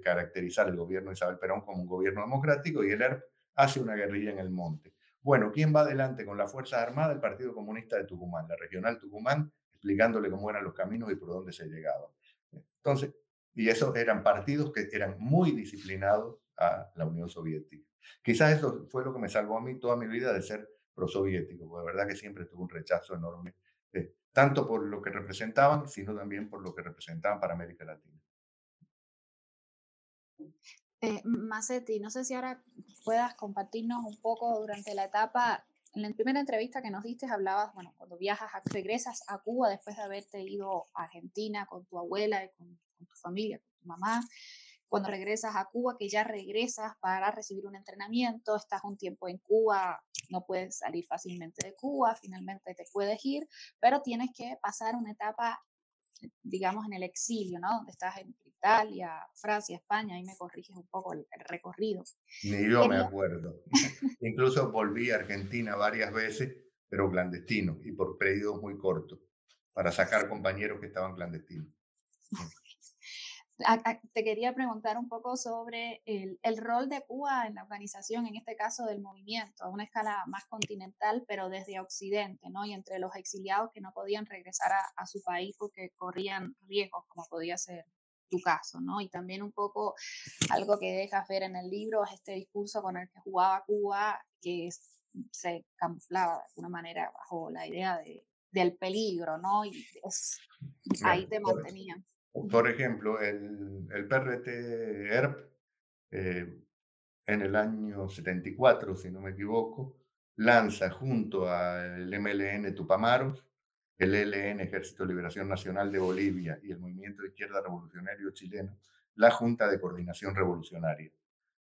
caracterizar el gobierno de Isabel Perón como un gobierno democrático y el ERP hace una guerrilla en el monte. Bueno, ¿quién va adelante con las Fuerzas Armadas? El Partido Comunista de Tucumán, la regional Tucumán, explicándole cómo eran los caminos y por dónde se llegaba. Entonces, y esos eran partidos que eran muy disciplinados a la Unión Soviética. Quizás eso fue lo que me salvó a mí toda mi vida de ser prosoviético, porque de verdad que siempre tuve un rechazo enorme, eh, tanto por lo que representaban, sino también por lo que representaban para América Latina. Eh, Macetti, no sé si ahora puedas compartirnos un poco durante la etapa en la primera entrevista que nos diste hablabas, bueno, cuando viajas, regresas a Cuba después de haberte ido a Argentina con tu abuela y con, tu familia, con tu mamá. Cuando regresas a Cuba, que ya regresas para recibir un entrenamiento, estás un tiempo en Cuba, no puedes salir fácilmente de Cuba, finalmente te puedes ir, pero tienes que pasar una etapa, digamos, en el exilio, ¿no? Donde estás en Italia, Francia, España, ahí me corriges un poco el, recorrido. Ni yo me acuerdo. Incluso volví a Argentina varias veces, pero clandestino y por periodos muy cortos, para sacar compañeros que estaban clandestinos. Te quería preguntar un poco sobre el, el, rol de Cuba en la organización, en este caso del movimiento, a una escala más continental, pero desde Occidente, ¿no? Y entre los exiliados que no podían regresar a, a su país porque corrían riesgos, como podía ser tu caso, ¿no? Y también un poco algo que dejas ver en el libro es este discurso con el que jugaba Cuba, que se camuflaba de alguna manera bajo la idea de, del peligro, ¿no? Y ahí te mantenían. Por ejemplo, el, el PRT ERP, eh, en el año 74, si no me equivoco, lanza junto al MLN Tupamaros el ELN, Ejército de Liberación Nacional de Bolivia, y el Movimiento de Izquierda Revolucionario Chileno, la Junta de Coordinación Revolucionaria.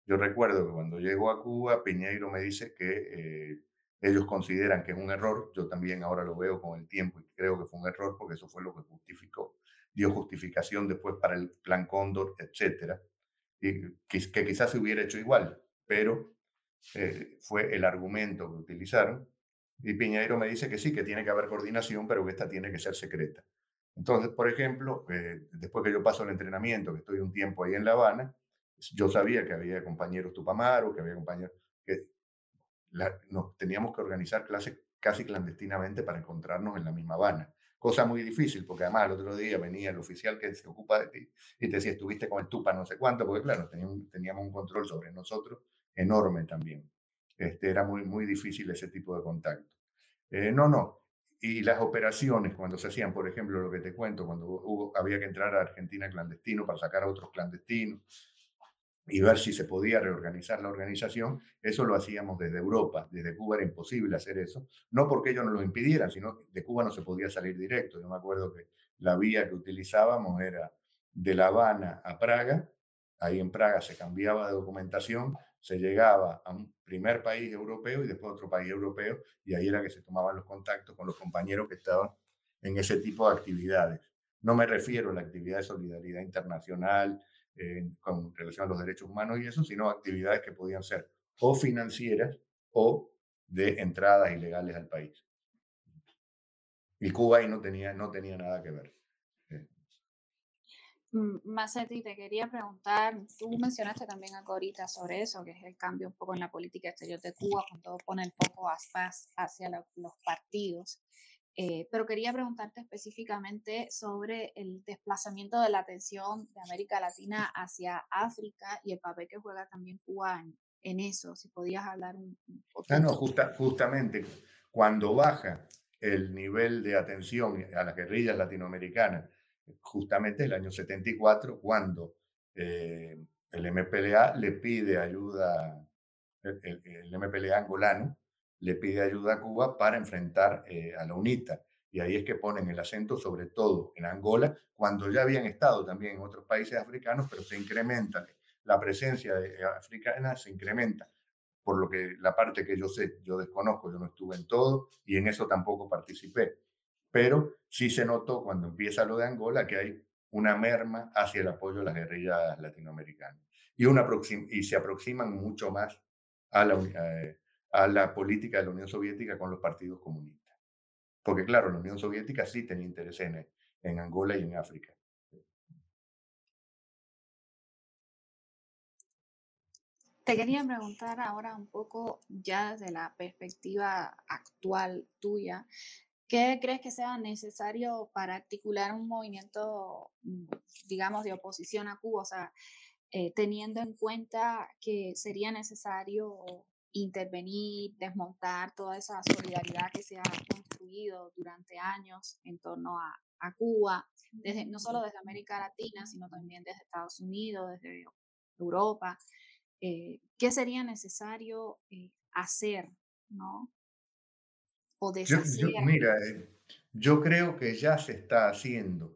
Yo recuerdo que cuando llego a Cuba, Piñeiro me dice que eh, ellos consideran que es un error, yo también ahora lo veo con el tiempo y creo que fue un error porque eso fue lo que justificó, dio justificación después para el Plan Cóndor, etcétera, y que, que quizás se hubiera hecho igual, pero eh, fue el argumento que utilizaron y Piñeiro me dice que sí, que tiene que haber coordinación, pero que esta tiene que ser secreta. Entonces, por ejemplo, eh, después que yo paso el entrenamiento, que estoy un tiempo ahí en La Habana, yo sabía que había compañeros Tupamaro, que había compañeros que nos teníamos que organizar clases casi clandestinamente para encontrarnos en la misma Habana, cosa muy difícil, porque además el otro día venía el oficial que se ocupa de ti y te decía, estuviste con el Tupa no sé cuánto, porque claro, teníamos, un control sobre nosotros enorme también. Este, era muy, muy difícil ese tipo de contacto. Eh, no, no. Y las operaciones, cuando se hacían, por ejemplo, lo que te cuento, cuando hubo, había que entrar a Argentina clandestino para sacar a otros clandestinos, y ver si se podía reorganizar la organización, eso lo hacíamos desde Europa. Desde Cuba era imposible hacer eso, no porque ellos nos lo impidieran, sino que de Cuba no se podía salir directo. Yo me acuerdo que la vía que utilizábamos era de La Habana a Praga, ahí en Praga se cambiaba de documentación, se llegaba a un primer país europeo y después a otro país europeo, y ahí era que se tomaban los contactos con los compañeros que estaban en ese tipo de actividades. No me refiero a la actividad de solidaridad internacional, con relación a los derechos humanos y eso, sino actividades que podían ser o financieras o de entradas ilegales al país. Y Cuba ahí no tenía, no tenía nada que ver. Eh. Mm, Macetti, te quería preguntar, tú mencionaste también algo ahorita sobre eso, que es el cambio un poco en la política exterior de Cuba, cuando pone el foco hacia los partidos. Eh, pero quería preguntarte específicamente sobre el desplazamiento de la atención de América Latina hacia África y el papel que juega también Cuba en, eso. Si podías hablar un, poco. Ah, no, justamente cuando baja el nivel de atención a las guerrillas latinoamericanas, justamente el año 74, cuando eh, el MPLA le pide ayuda, el, el MPLA angolano, le pide ayuda a Cuba para enfrentar eh, a la UNITA. Y ahí es que ponen el acento sobre todo en Angola, cuando ya habían estado también en otros países africanos, pero se incrementa, la presencia africana se incrementa. Por lo que la parte que yo sé, yo desconozco, yo no estuve en todo y en eso tampoco participé. Pero sí se notó cuando empieza lo de Angola que hay una merma hacia el apoyo a las guerrillas latinoamericanas. Y, una y se aproximan mucho más a la, eh, a la política de la Unión Soviética con los partidos comunistas. Porque claro, la Unión Soviética sí tenía interés en, en Angola y en África. Te quería preguntar ahora un poco ya desde la perspectiva actual tuya, ¿qué crees que sea necesario para articular un movimiento, mm, digamos, de oposición a Cuba? O sea, eh, teniendo en cuenta que sería necesario intervenir, desmontar toda esa solidaridad que se ha construido durante años en torno a, Cuba, desde, no solo desde América Latina, sino también desde Estados Unidos, desde Europa. Eh, ¿Qué sería necesario eh, hacer, no? O deshacer. mira, eh, yo creo que ya se está haciendo.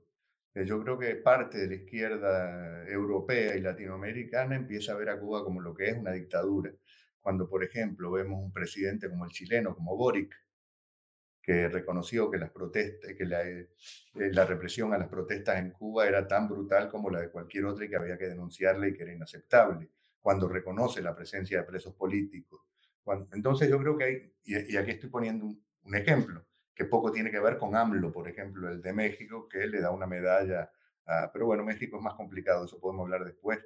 Yo creo que parte de la izquierda europea y latinoamericana empieza a ver a Cuba como lo que es una dictadura cuando, por ejemplo, vemos un presidente como el chileno, como Boric, que reconoció que las protestas, que la, eh, la, represión a las protestas en Cuba era tan brutal como la de cualquier otra y que había que denunciarla y que era inaceptable, cuando reconoce la presencia de presos políticos. entonces yo creo que hay, y, aquí estoy poniendo un, un, ejemplo, que poco tiene que ver con AMLO, por ejemplo, el de México, que le da una medalla, a, pero bueno, México es más complicado, eso podemos hablar después,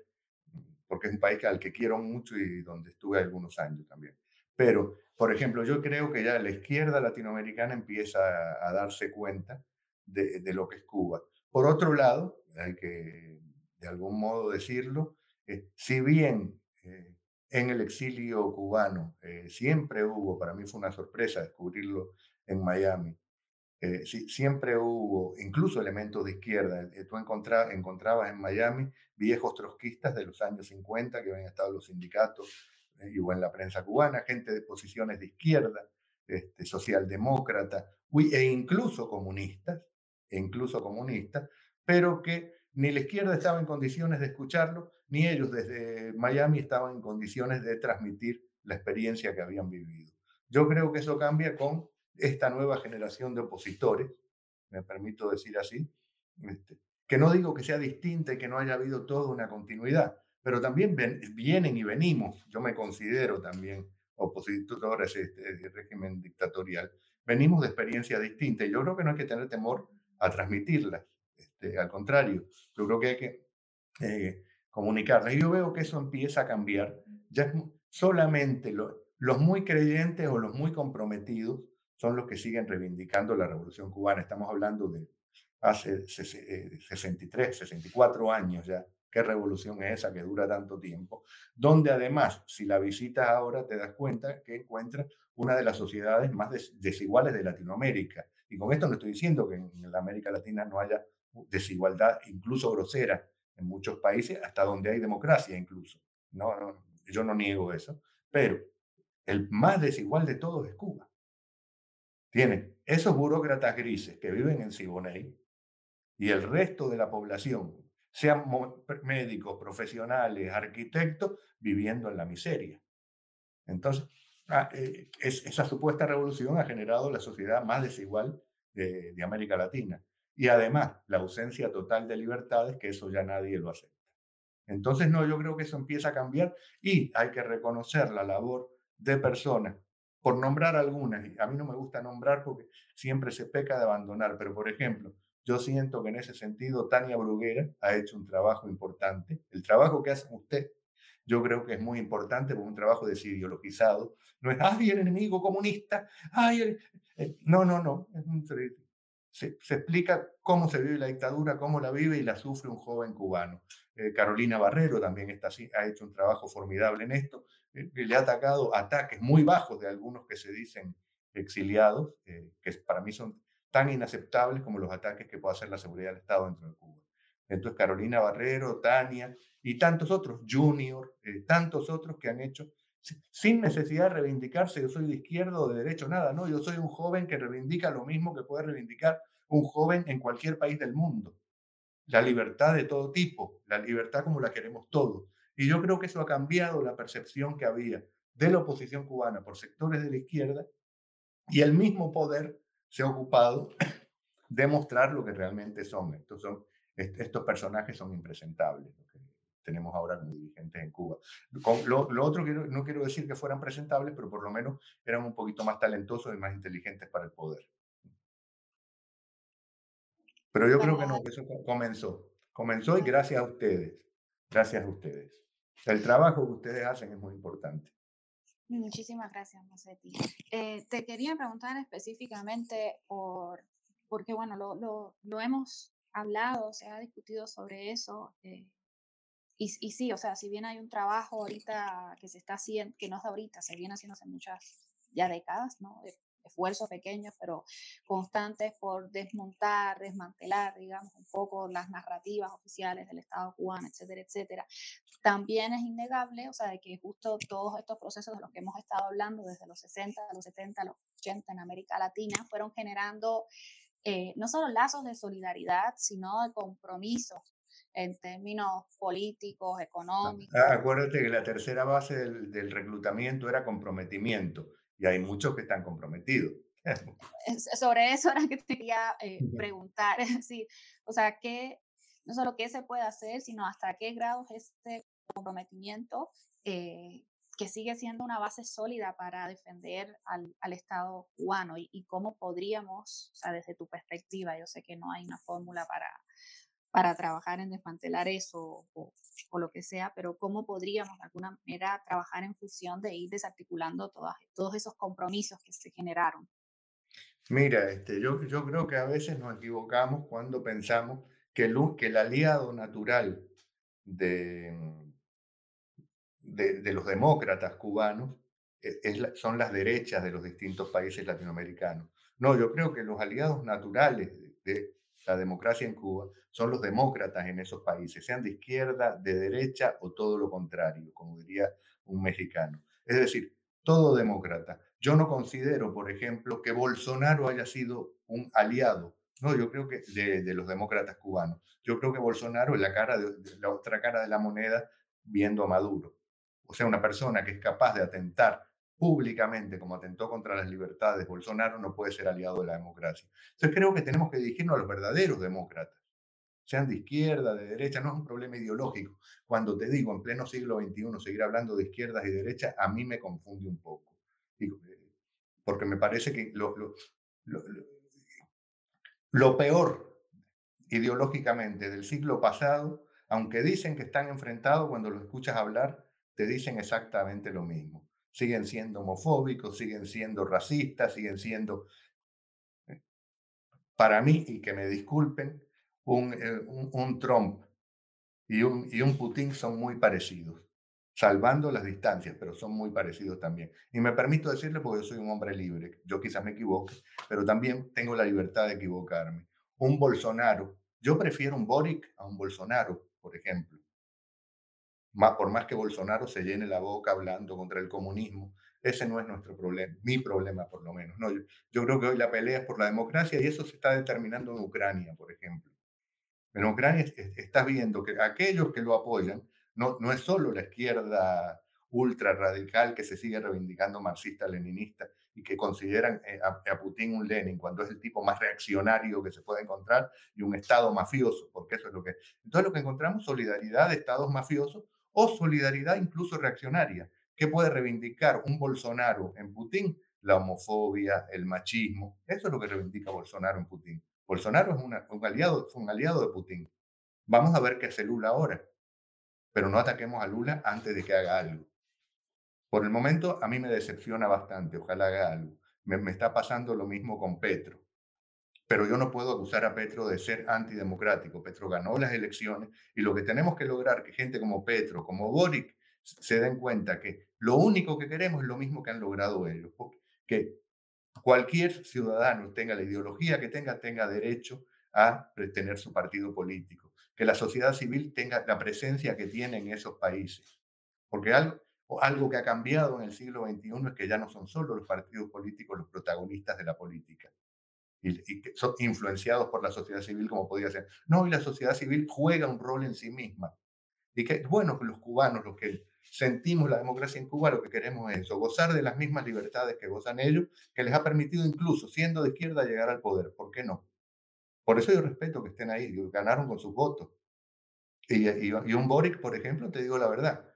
porque es un país al que quiero mucho y donde estuve algunos años también. Pero, por ejemplo, yo creo que ya la izquierda latinoamericana empieza a, darse cuenta de, de, lo que es Cuba. Por otro lado, hay que de algún modo decirlo, eh, si bien eh, en el exilio cubano eh, siempre hubo, para mí fue una sorpresa descubrirlo en Miami, eh, siempre hubo incluso elementos de izquierda. Eh, tú encontrabas en Miami viejos trotskistas de los años 50 que habían estado en los sindicatos eh, y en la prensa cubana, gente de posiciones de izquierda, este, socialdemócrata e incluso comunistas, e incluso comunistas, pero que ni la izquierda estaba en condiciones de escucharlo, ni ellos desde Miami estaban en condiciones de transmitir la experiencia que habían vivido. Yo creo que eso cambia con esta nueva generación de opositores, me permito decir así, este, que no digo que sea distinta y que no haya habido toda una continuidad, pero también vienen y venimos, yo me considero también opositor a ese, régimen dictatorial, venimos de experiencias distintas y yo creo que no hay que tener temor a transmitirlas, este, al contrario, yo creo que hay que eh, comunicarlas. Y yo veo que eso empieza a cambiar, ya solamente los muy creyentes o los muy comprometidos son los que siguen reivindicando la revolución cubana. Estamos hablando de hace 63, 64 eh, años ya. ¿Qué revolución es esa que dura tanto tiempo? Donde además, si la visitas ahora, te das cuenta que encuentras una de las sociedades más desiguales de Latinoamérica. Y con esto no estoy diciendo que en la América Latina no haya desigualdad, incluso grosera, en muchos países, hasta donde hay democracia incluso. No, no, yo no niego eso. Pero el más desigual de todos es Cuba. Tiene esos burócratas grises que viven en Siboney y el resto de la población, sean médicos, profesionales, arquitectos, viviendo en la miseria. Entonces, ah, eh, esa supuesta revolución ha generado la sociedad más desigual de, de América Latina. Y además, la ausencia total de libertades, que eso ya nadie lo acepta. Entonces, no, yo creo que eso empieza a cambiar y hay que reconocer la labor de personas, por nombrar algunas, y a mí no me gusta nombrar porque siempre se peca de abandonar, pero por ejemplo, yo siento que en ese sentido Tania Bruguera ha hecho un trabajo importante. El trabajo que hace usted, yo creo que es muy importante porque un trabajo desideologizado. No es, ay, el enemigo comunista, ay, eh, no, no, no, es un se, explica cómo se vive la dictadura, cómo la vive y la sufre un joven cubano. Eh, Carolina Barrero también está, ha hecho un trabajo formidable en esto. Eh, le ha atacado ataques muy bajos de algunos que se dicen exiliados, eh, que para mí son tan inaceptables como los ataques que puede hacer la seguridad del Estado dentro de Cuba. Entonces, Carolina Barrero, Tania y tantos otros, Junior, tantos otros que han hecho sin necesidad de reivindicarse, yo soy de izquierda o de derecho, nada, no, yo soy un joven que reivindica lo mismo que puede reivindicar un joven en cualquier país del mundo. La libertad de todo tipo, la libertad como la queremos todos. Y yo creo que eso ha cambiado la percepción que había de la oposición cubana por sectores de la izquierda y el mismo poder se ha ocupado de mostrar lo que realmente son. Estos, son, estos personajes son impresentables tenemos ahora como dirigentes en Cuba. Lo, lo otro, no quiero decir que fueran presentables, pero por lo menos eran un poquito más talentosos y más inteligentes para el poder. Pero yo creo que no, eso comenzó. Comenzó y gracias a ustedes. Gracias a ustedes. El trabajo que ustedes hacen es muy importante. Muchísimas gracias, Mosetti. Eh, te quería preguntar específicamente por, porque, bueno, lo, lo, lo, hemos hablado, se ha discutido sobre eso. Eh, y, sí, o sea, si bien hay un trabajo ahorita que se está haciendo, que no es de ahorita, se viene haciendo hace muchas ya décadas, ¿no? De esfuerzos pequeños, pero constantes por desmontar, desmantelar, digamos, un poco las narrativas oficiales del Estado cubano, etcétera, etcétera. También es innegable, o sea, de que justo todos estos procesos de los que hemos estado hablando desde los 60, los 70, los 80 en América Latina fueron generando eh, no solo lazos de solidaridad, sino de compromiso en términos políticos, ah, económicos. acuérdate que la tercera base del, reclutamiento era comprometimiento y hay muchos que están comprometidos. Sobre eso era que te quería eh, preguntar, sí, o sea, ¿qué, no solo qué se puede hacer, sino hasta qué grado es este comprometimiento eh, que sigue siendo una base sólida para defender al, al Estado cubano y, y, cómo podríamos, o sea, desde tu perspectiva, yo sé que no hay una fórmula para, para trabajar en desmantelar eso o, o, lo que sea, pero cómo podríamos de alguna manera trabajar en función de ir desarticulando todas, todos esos compromisos que se generaron. Mira, este, yo, yo creo que a veces nos equivocamos cuando pensamos que el, que el aliado natural de, de, de los demócratas cubanos e, es, son las derechas de los distintos países latinoamericanos. No, yo creo que los aliados naturales de, la democracia en Cuba, son los demócratas en esos países, sean de izquierda, de derecha o todo lo contrario, como diría un mexicano. Es decir, todo demócrata. Yo no considero, por ejemplo, que Bolsonaro haya sido un aliado, no, yo creo que de, los demócratas cubanos. Yo creo que Bolsonaro es la, cara la otra cara de la moneda viendo a Maduro. O sea, una persona que es capaz de atentar públicamente como atentó contra las libertades, Bolsonaro no puede ser aliado de la democracia. Entonces creo que tenemos que dirigirnos a los verdaderos demócratas, sean de izquierda, de derecha, no es un problema ideológico. Cuando te digo en pleno siglo XXI seguir hablando de izquierdas y derechas, a mí me confunde un poco. Eh, porque me parece que lo, lo, peor ideológicamente del siglo pasado, aunque dicen que están enfrentados, cuando lo escuchas hablar, te dicen exactamente lo mismo siguen siendo homofóbicos, siguen siendo racistas, siguen siendo, eh, para mí, y que me disculpen, un, eh, un, Trump y un, y un Putin son muy parecidos, salvando las distancias, pero son muy parecidos también. Y me permito decirle porque yo soy un hombre libre, yo quizás me equivoque, pero también tengo la libertad de equivocarme. Un Bolsonaro, yo prefiero un Boric a un Bolsonaro, por ejemplo por más que Bolsonaro se llene la boca hablando contra el comunismo, ese no es nuestro problema, mi problema por lo menos. No, yo, creo que hoy la pelea es por la democracia y eso se está determinando en Ucrania, por ejemplo. En Ucrania estás viendo que aquellos que lo apoyan no, no es solo la izquierda ultra radical que se sigue reivindicando marxista-leninista y que consideran eh, a, Putin un Lenin cuando es el tipo más reaccionario que se puede encontrar y un Estado mafioso, porque eso es lo que... Entonces lo que encontramos, solidaridad de Estados mafiosos o solidaridad incluso reaccionaria. ¿Qué puede reivindicar un Bolsonaro en Putin? La homofobia, el machismo. Eso es lo que reivindica Bolsonaro en Putin. Bolsonaro es un, aliado, un aliado de Putin. Vamos a ver qué hace Lula ahora. Pero no ataquemos a Lula antes de que haga algo. Por el momento a mí me decepciona bastante. Ojalá haga algo. me está pasando lo mismo con Petro pero yo no puedo acusar a Petro de ser antidemocrático. Petro ganó las elecciones y lo que tenemos que lograr que gente como Petro, como Boric, se den cuenta que lo único que queremos es lo mismo que han logrado ellos, que cualquier ciudadano tenga la ideología que tenga, tenga derecho a tener su partido político, que la sociedad civil tenga la presencia que tiene en esos países. Porque algo, algo que ha cambiado en el siglo XXI es que ya no son solo los partidos políticos los protagonistas de la política, y, que son influenciados por la sociedad civil como podía ser. No, y la sociedad civil juega un rol en sí misma. Y que, bueno, que los cubanos, los que sentimos la democracia en Cuba, lo que queremos es eso, gozar de las mismas libertades que gozan ellos, que les ha permitido incluso, siendo de izquierda, llegar al poder. ¿Por qué no? Por eso yo respeto que estén ahí, ganaron con sus votos. Y, y, un Boric, por ejemplo, te digo la verdad,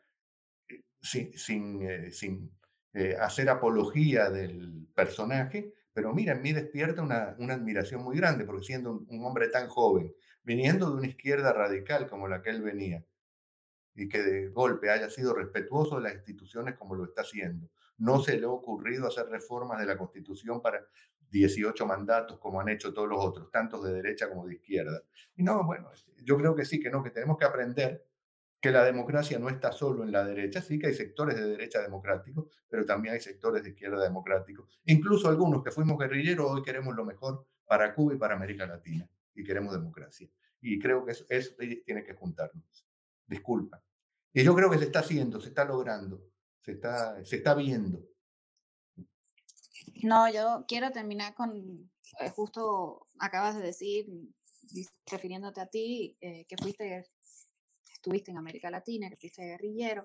eh, sin, sin, eh, sin eh, hacer apología del personaje, pero mira, en mí despierta una, una admiración muy grande, porque siendo un, hombre tan joven, viniendo de una izquierda radical como la que él venía, y que de golpe haya sido respetuoso de las instituciones como lo está haciendo. No se le ha ocurrido hacer reformas de la Constitución para 18 mandatos como han hecho todos los otros, tanto de derecha como de izquierda. Y no, bueno, yo creo que sí, que no, que tenemos que aprender que la democracia no está solo en la derecha, sí que hay sectores de derecha democráticos, pero también hay sectores de izquierda democráticos. Incluso algunos que fuimos guerrilleros hoy queremos lo mejor para Cuba y para América Latina y queremos democracia. Y creo que eso, tiene que juntarnos. Disculpa. Y yo creo que se está haciendo, se está logrando, se está, se está viendo. No, yo quiero terminar con, eh, justo acabas de decir, refiriéndote a ti, eh, que fuiste estuviste en América Latina, que fuiste guerrillero,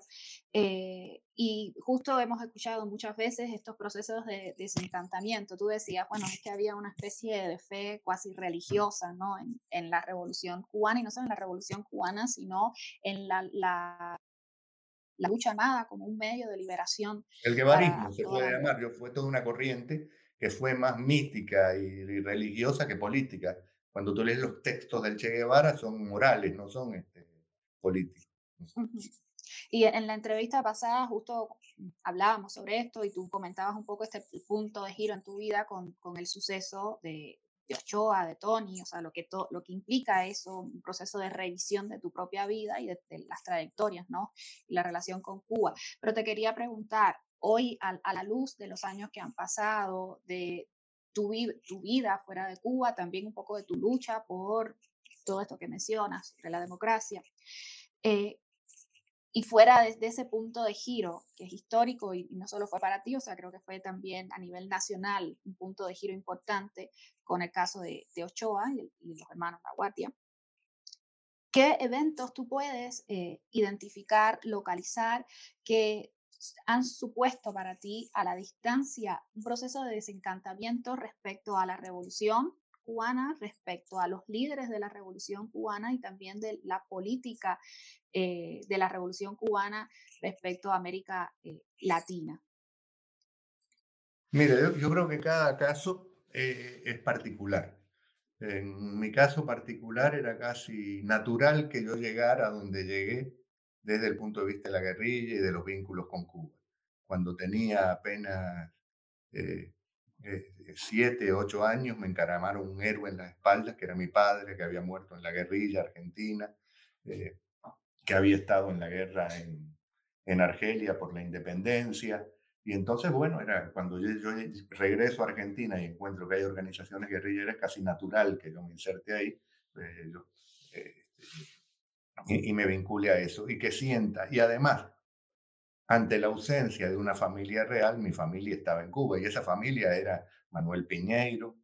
eh, y justo hemos escuchado muchas veces estos procesos de, desencantamiento. Tú decías, bueno, es que había una especie de fe cuasi religiosa, ¿no? En, en la revolución cubana, y no solo en la revolución cubana, sino en la, la la lucha armada como un medio de liberación. El guevarismo se puede llamar, yo, fue toda una corriente que fue más mística y, religiosa que política. Cuando tú lees los textos del Che Guevara son morales, no son este, político. Y en la entrevista pasada justo hablábamos sobre esto y tú comentabas un poco este punto de giro en tu vida con, con el suceso de, de, Ochoa, de Tony, o sea, lo que, to, lo que implica eso, un proceso de revisión de tu propia vida y de, las trayectorias, ¿no? Y la relación con Cuba. Pero te quería preguntar, hoy a, a la luz de los años que han pasado, de tu, tu vida fuera de Cuba, también un poco de tu lucha por todo esto que mencionas sobre la democracia. Eh, y fuera de, ese punto de giro, que es histórico y, no solo fue para ti, o sea, creo que fue también a nivel nacional un punto de giro importante con el caso de, Ochoa y, los hermanos La Guardia. ¿Qué eventos tú puedes eh, identificar, localizar, que han supuesto para ti a la distancia un proceso de desencantamiento respecto a la revolución cubana respecto a los líderes de la revolución cubana y también de la política eh, de la revolución cubana respecto a América eh, Latina? Mire, yo, creo que cada caso eh, es particular. En mi caso particular era casi natural que yo llegara a donde llegué desde el punto de vista de la guerrilla y de los vínculos con Cuba. cuando tenía apenas siete, ocho años, me encaramaron un héroe en la espalda, que era mi padre, que había muerto en la guerrilla argentina, eh, que había estado en la guerra en, en Argelia por la independencia. Y entonces, bueno, era cuando yo, regreso a Argentina y encuentro que hay organizaciones guerrilleras, casi natural que yo me inserte ahí y, y, me vincule a eso y que sienta. Y además, ante la ausencia de una familia real, mi familia estaba en Cuba y esa familia era Manuel Piñeiro,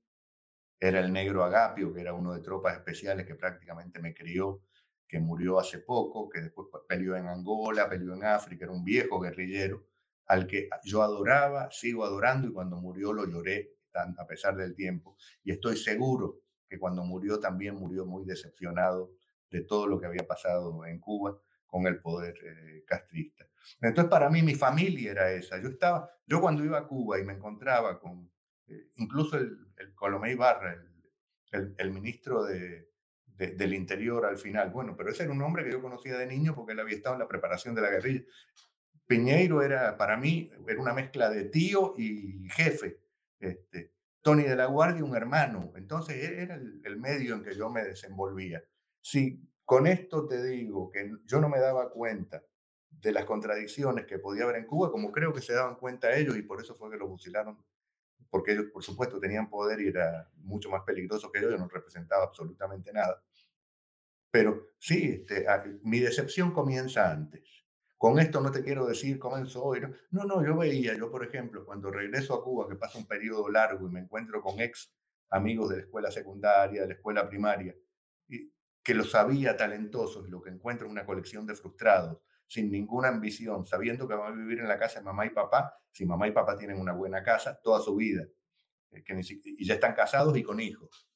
era el negro Agapio, que era uno de tropas especiales que prácticamente me crió, que murió hace poco, que después peleó en Angola, peleó en África, era un viejo guerrillero al que yo adoraba, sigo adorando y cuando murió lo lloré a pesar del tiempo. Y estoy seguro que cuando murió también murió muy decepcionado de todo lo que había pasado en Cuba con el poder eh, castrista. Entonces, para mí, mi familia era esa. Yo estaba, yo cuando iba a Cuba y me encontraba con, eh, incluso el, el Colomé Ibarra, el, el, ministro de, del Interior al final, bueno, pero ese era un hombre que yo conocía de niño porque él había estado en la preparación de la guerrilla. Piñeiro era, para mí, era una mezcla de tío y jefe. Este, Tony de la Guardia, un hermano. Entonces, e, era el, el medio en que yo me desenvolvía. Si con esto te digo que yo no me daba cuenta de las contradicciones que podía haber en Cuba, como creo que se daban cuenta ellos y por eso fue que los fusilaron, porque ellos, por supuesto, tenían poder y era mucho más peligroso que yo, yo no representaba absolutamente nada. Pero sí, este, mi decepción comienza antes. Con esto no te quiero decir comenzó hoy. No, no, no, yo veía, yo por ejemplo, cuando regreso a Cuba, que pasa un periodo largo y me encuentro con ex amigos de la escuela secundaria, de la escuela primaria, y que los sabía talentosos y lo que encuentro es una colección de frustrados, sin ninguna ambición, sabiendo que van a vivir en la casa de mamá y papá, si mamá y papá tienen una buena casa toda su vida, eh, que y ya están casados y con hijos.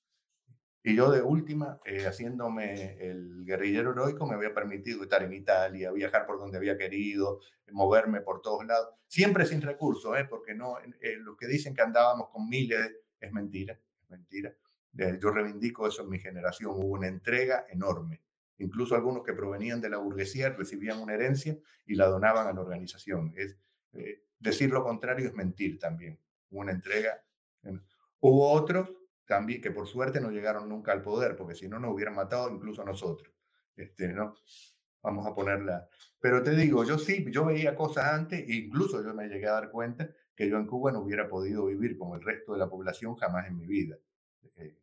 Y yo de última, eh, haciéndome el guerrillero heroico, me había permitido estar en Italia, viajar por donde había querido, moverme por todos lados, siempre sin recursos, ¿eh? porque no, eh, los que dicen que andábamos con miles es mentira, es mentira. Yo reivindico eso en mi generación. Hubo una entrega enorme. Incluso algunos que provenían de la burguesía recibían una herencia y la donaban a la organización. Es, eh, decir lo contrario es mentir también. Una entrega. Hubo otros también que por suerte no llegaron nunca al poder, porque si no nos hubieran matado incluso a nosotros. Este, ¿no? Vamos a ponerla. Pero te digo, yo sí, yo veía cosas antes, incluso yo me llegué a dar cuenta que yo en Cuba no hubiera podido vivir como el resto de la población jamás en mi vida. Eh,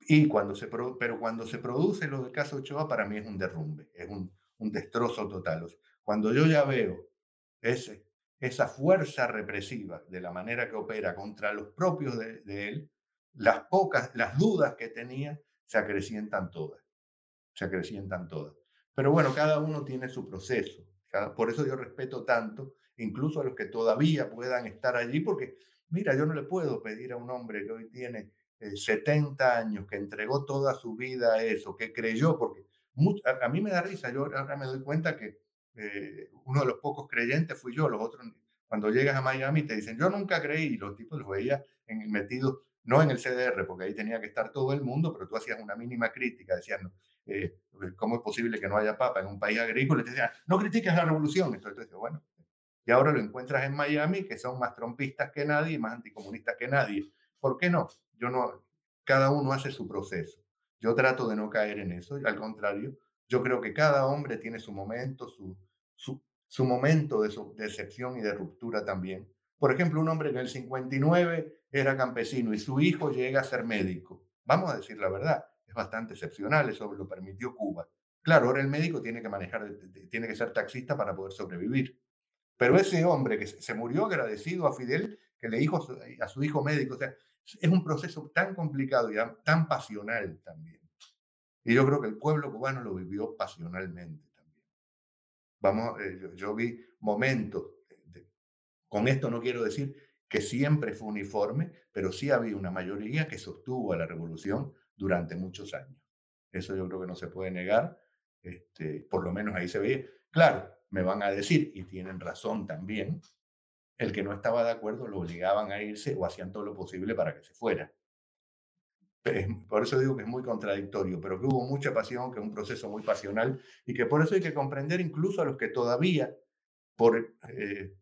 y cuando se, pero cuando se produce lo del caso Ochoa, para mí es un derrumbe, es un, un destrozo total. Cuando yo ya veo ese, esa fuerza represiva de la manera que opera contra los propios de, de, él, las pocas, las dudas que tenía se acrecientan todas, se acrecientan todas. Pero bueno, cada uno tiene su proceso. por eso yo respeto tanto, incluso a los que todavía puedan estar allí, porque mira, yo no le puedo pedir a un hombre que hoy tiene 70 eh, años, que entregó toda su vida a eso, que creyó, porque a, mí me da risa, yo ahora me doy cuenta que eh, uno de los pocos creyentes fui yo, los otros, cuando llegas a Miami te dicen, yo nunca creí, y los tipos los veía en, metidos, no en el CDR, porque ahí tenía que estar todo el mundo, pero tú hacías una mínima crítica, decías, no, eh, ¿cómo es posible que no haya papa en un país agrícola? Y te decían, no critiques la revolución. Entonces, bueno, y ahora lo encuentras en Miami, que son más trompistas que nadie, más anticomunistas que nadie. ¿Por qué no? Yo no, cada uno hace su proceso. Yo trato de no caer en eso, al contrario, yo creo que cada hombre tiene su momento, su, su, su momento de su decepción y de ruptura también. Por ejemplo, un hombre en el 59 era campesino y su hijo llega a ser médico. Vamos a decir la verdad, es bastante excepcional, eso lo permitió Cuba. Claro, ahora el médico tiene que manejar, tiene que ser taxista para poder sobrevivir. Pero ese hombre que se murió agradecido a Fidel, que le dijo a su hijo médico, o sea, es un proceso tan complicado y tan pasional también. Y yo creo que el pueblo cubano lo vivió pasionalmente también. Vamos, eh, yo, vi momentos, con esto no quiero decir que siempre fue uniforme, pero sí había una mayoría que sostuvo a la revolución durante muchos años. Eso yo creo que no se puede negar, este, por lo menos ahí se veía. Claro, me van a decir, y tienen razón también, el que no estaba de acuerdo lo obligaban a irse o hacían todo lo posible para que se fuera. Por eso digo que es muy contradictorio, pero que hubo mucha pasión, que es un proceso muy pasional y que por eso hay que comprender incluso a los que todavía por, eh,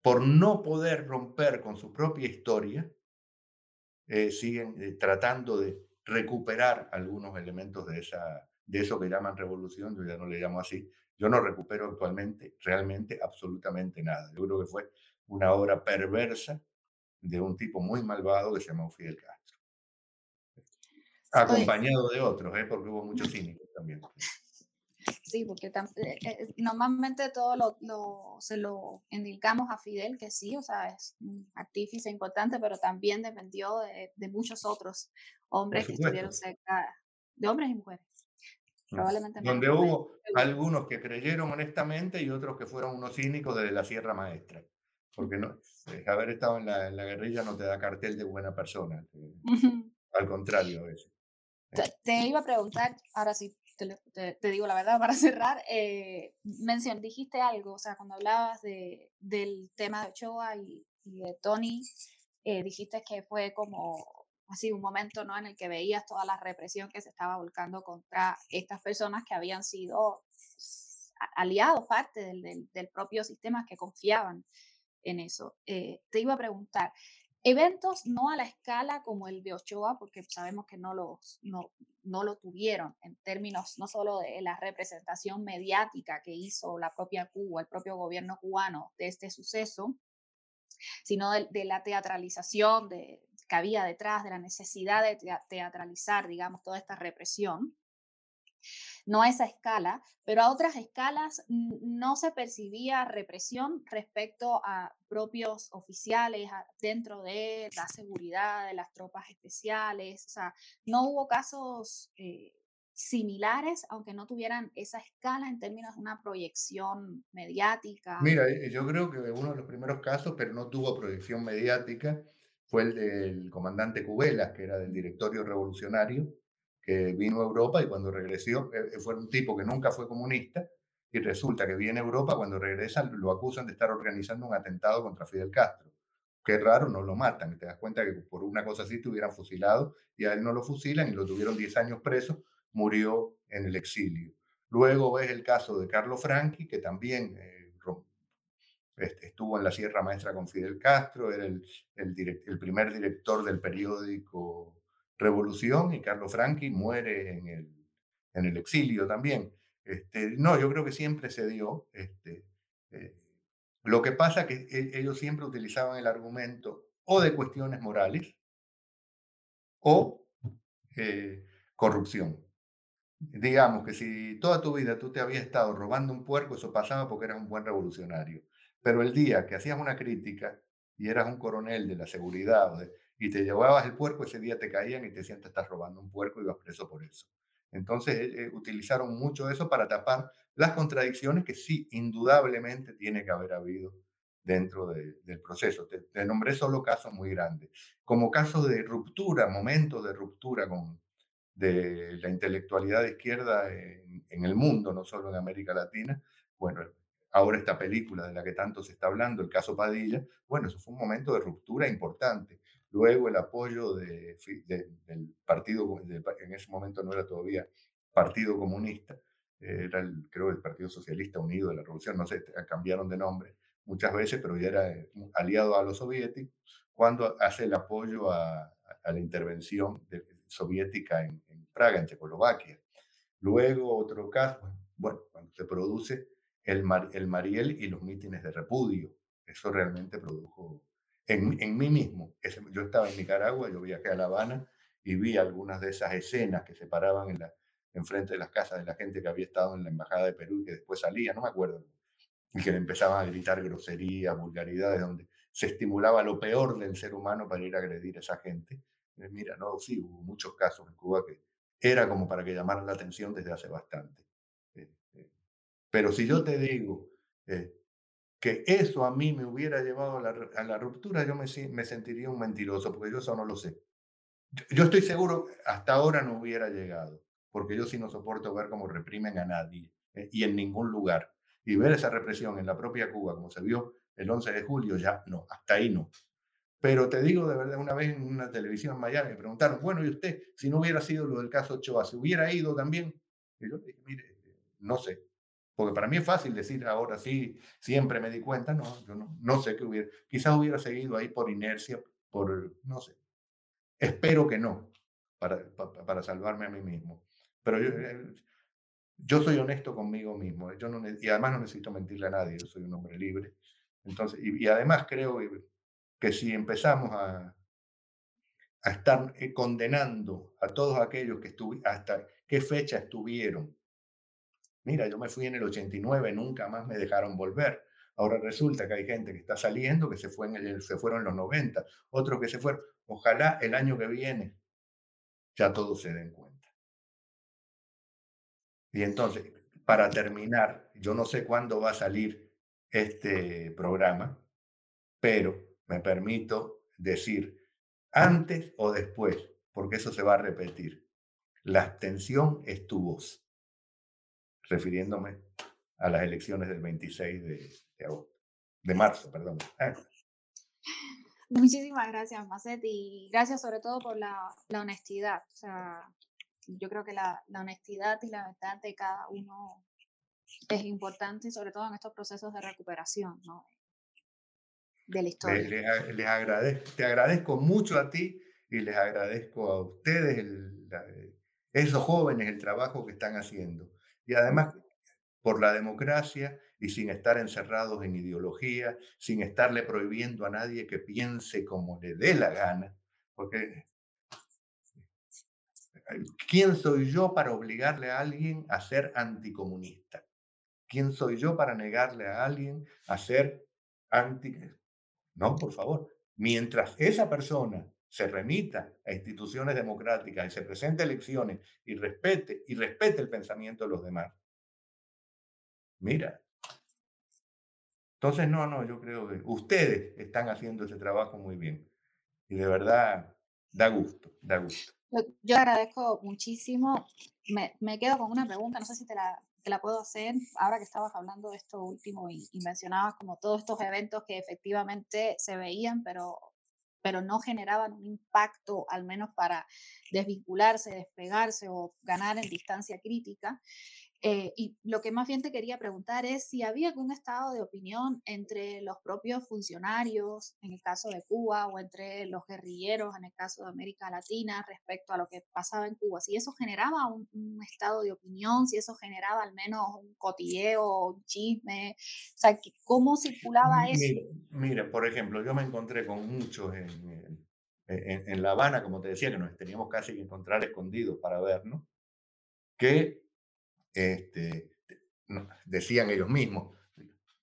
por no poder romper con su propia historia, eh, siguen eh, tratando de recuperar algunos elementos de, esa, de eso que llaman revolución, yo ya no le llamo así, yo no recupero actualmente realmente absolutamente nada. Yo creo que fue una obra perversa de un tipo muy malvado que se llamó Fidel Castro. Acompañado de otros, ¿eh? porque hubo muchos cínicos también. Sí, porque eh, eh, normalmente todo lo, se lo indicamos a Fidel, que sí, o sea, es un artífice importante, pero también dependió de, muchos otros hombres que estuvieron cerca, de hombres y mujeres. Probablemente Donde hubo algunos que creyeron honestamente y otros que fueron unos cínicos desde la Sierra Maestra. Porque no, eh, haber estado en la, guerrilla no te da cartel de buena persona. al contrario, eso. te, iba a preguntar, ahora sí, te, digo la verdad, para cerrar, eh, dijiste algo, o sea, cuando hablabas de, del tema de Ochoa y, de Tony, eh, dijiste que fue como así un momento ¿no? en el que veías toda la represión que se estaba volcando contra estas personas que habían sido aliados, parte del, del, propio sistema, que confiaban en eso. Eh, te iba a preguntar, Eventos no a la escala como el de Ochoa, porque sabemos que no, los, no, no lo tuvieron en términos no solo de la representación mediática que hizo la propia Cuba, el propio gobierno cubano de este suceso, sino de, la teatralización de, que había detrás, de la necesidad de teatralizar, digamos, toda esta represión no a esa escala, pero a otras escalas no se percibía represión respecto a propios oficiales dentro de la seguridad de las tropas especiales. O sea, no hubo casos eh, similares, aunque no tuvieran esa escala en términos de una proyección mediática. Mira, eh, yo creo que uno de los primeros casos, pero no tuvo proyección mediática, fue el del comandante Cubelas, que era del directorio revolucionario, que vino a Europa y cuando regresó, eh, eh, fue un tipo que nunca fue comunista y resulta que viene a Europa, cuando regresa lo acusan de estar organizando un atentado contra Fidel Castro. Qué raro, no lo matan. Te das cuenta que por una cosa así te hubieran fusilado y a él no lo fusilan y lo tuvieron 10 años preso, murió en el exilio. Luego ves el caso de Carlos Franchi, que también eh, estuvo en la Sierra Maestra con Fidel Castro, era el, el, primer director del periódico revolución y Carlos Franchi muere en el, en el exilio también. Este, no, yo creo que siempre se dio. Este, eh, lo que pasa que e, ellos siempre utilizaban el argumento o de cuestiones morales o eh, corrupción. Digamos que si toda tu vida tú te habías estado robando un puerco, eso pasaba porque eras un buen revolucionario. Pero el día que hacías una crítica y eras un coronel de la seguridad de, y te llevabas el puerco, ese día te caían y te decían te estás robando un puerco y vas preso por eso. Entonces eh, eh, utilizaron mucho eso para tapar las contradicciones que sí, indudablemente tiene que haber habido dentro del proceso. Te, nombré solo casos muy grandes. Como casos de ruptura, momentos de ruptura con, de la intelectualidad de izquierda en, en, el mundo, no solo en América Latina. Bueno, ahora esta película de la que tanto se está hablando, el caso Padilla, bueno, eso fue un momento de ruptura importante. Luego el apoyo de, del partido, en ese momento no era todavía Partido Comunista, era el, creo el Partido Socialista Unido de la Revolución, no sé, cambiaron de nombre muchas veces, pero ya era eh, aliado a los soviéticos, cuando hace el apoyo a, la intervención soviética en, Praga, en Checoslovaquia. Luego otro caso, bueno, cuando se produce el, el Mariel y los mítines de repudio, eso realmente produjo en, mí mismo. Yo estaba en Nicaragua, yo viajé a La Habana y vi algunas de esas escenas que se paraban en la, enfrente de las casas de la gente que había estado en la Embajada de Perú y que después salía, no me acuerdo, y que le empezaban a gritar groserías, vulgaridades, donde se estimulaba lo peor del ser humano para ir a agredir a esa gente. Eh, mira, no, sí, hubo muchos casos en Cuba que era como para que llamaran la atención desde hace bastante. Eh, eh, pero si yo te digo, que eso a mí me hubiera llevado a la, ruptura, yo me, me, sentiría un mentiroso, porque yo eso no lo sé. Yo, estoy seguro, hasta ahora no hubiera llegado, porque yo sí no soporto ver cómo reprimen a nadie eh, y en ningún lugar. Y ver esa represión en la propia Cuba, como se vio el 11 de julio, ya no, hasta ahí no. Pero te digo de verdad, una vez en una televisión en Miami me preguntaron, bueno, ¿y usted, si no hubiera sido lo del caso Ochoa, se hubiera ido también? Y yo dije, mire, no sé, Porque para mí es fácil decir ahora sí, siempre me di cuenta, no, yo no, no sé qué hubiera, quizás hubiera seguido ahí por inercia, por, no sé, espero que no, para, para, salvarme a mí mismo. Pero yo, eh, yo soy honesto conmigo mismo, yo no, y además no necesito mentirle a nadie, yo soy un hombre libre. Entonces, y, además creo que si empezamos a, a estar eh, condenando a todos aquellos que hasta qué fecha estuvieron. Mira, yo me fui en el 89, nunca más me dejaron volver. Ahora resulta que hay gente que está saliendo, que se, fue en el, se fueron en los 90, otros que se fueron. Ojalá el año que viene ya todos se den cuenta. Y entonces, para terminar, yo no sé cuándo va a salir este programa, pero me permito decir antes o después, porque eso se va a repetir. La abstención es tu voz, refiriéndome a las elecciones del 26 de, agosto, de marzo, perdón. Ah. Muchísimas gracias, Macet, y gracias sobre todo por la, honestidad. O sea, yo creo que la, honestidad y la verdad de cada uno es importante, sobre todo en estos procesos de recuperación, ¿no? de la historia. Les, agradezco, te agradezco mucho a ti y les agradezco a ustedes, esos jóvenes, el trabajo que están haciendo. Y además, por la democracia y sin estar encerrados en ideología, sin estarle prohibiendo a nadie que piense como le dé la gana, porque ¿quién soy yo para obligarle a alguien a ser anticomunista? ¿Quién soy yo para negarle a alguien a ser anti... No, por favor. Mientras esa persona se remita a instituciones democráticas y se presente a elecciones y respete, y respete el pensamiento de los demás. Mira. Entonces, no, no, yo creo que ustedes están haciendo ese trabajo muy bien. Y de verdad, da gusto, da gusto. Yo, agradezco muchísimo. Me, me, quedo con una pregunta, no sé si te la, la puedo hacer ahora que estabas hablando de esto último y, mencionabas como todos estos eventos que efectivamente se veían, pero, pero no generaban un impacto, al menos para desvincularse, despegarse o ganar en distancia crítica. Eh, y lo que más bien te quería preguntar es si había algún estado de opinión entre los propios funcionarios, en el caso de Cuba, o entre los guerrilleros, en el caso de América Latina, respecto a lo que pasaba en Cuba. Si eso generaba un, estado de opinión, si eso generaba al menos un cotilleo, un chisme, o sea, ¿cómo circulaba eso? Mire, por ejemplo, yo me encontré con muchos en, en, en La Habana, como te decía, que nos teníamos casi que encontrar escondidos para ver, ¿no? Que este, decían ellos mismos,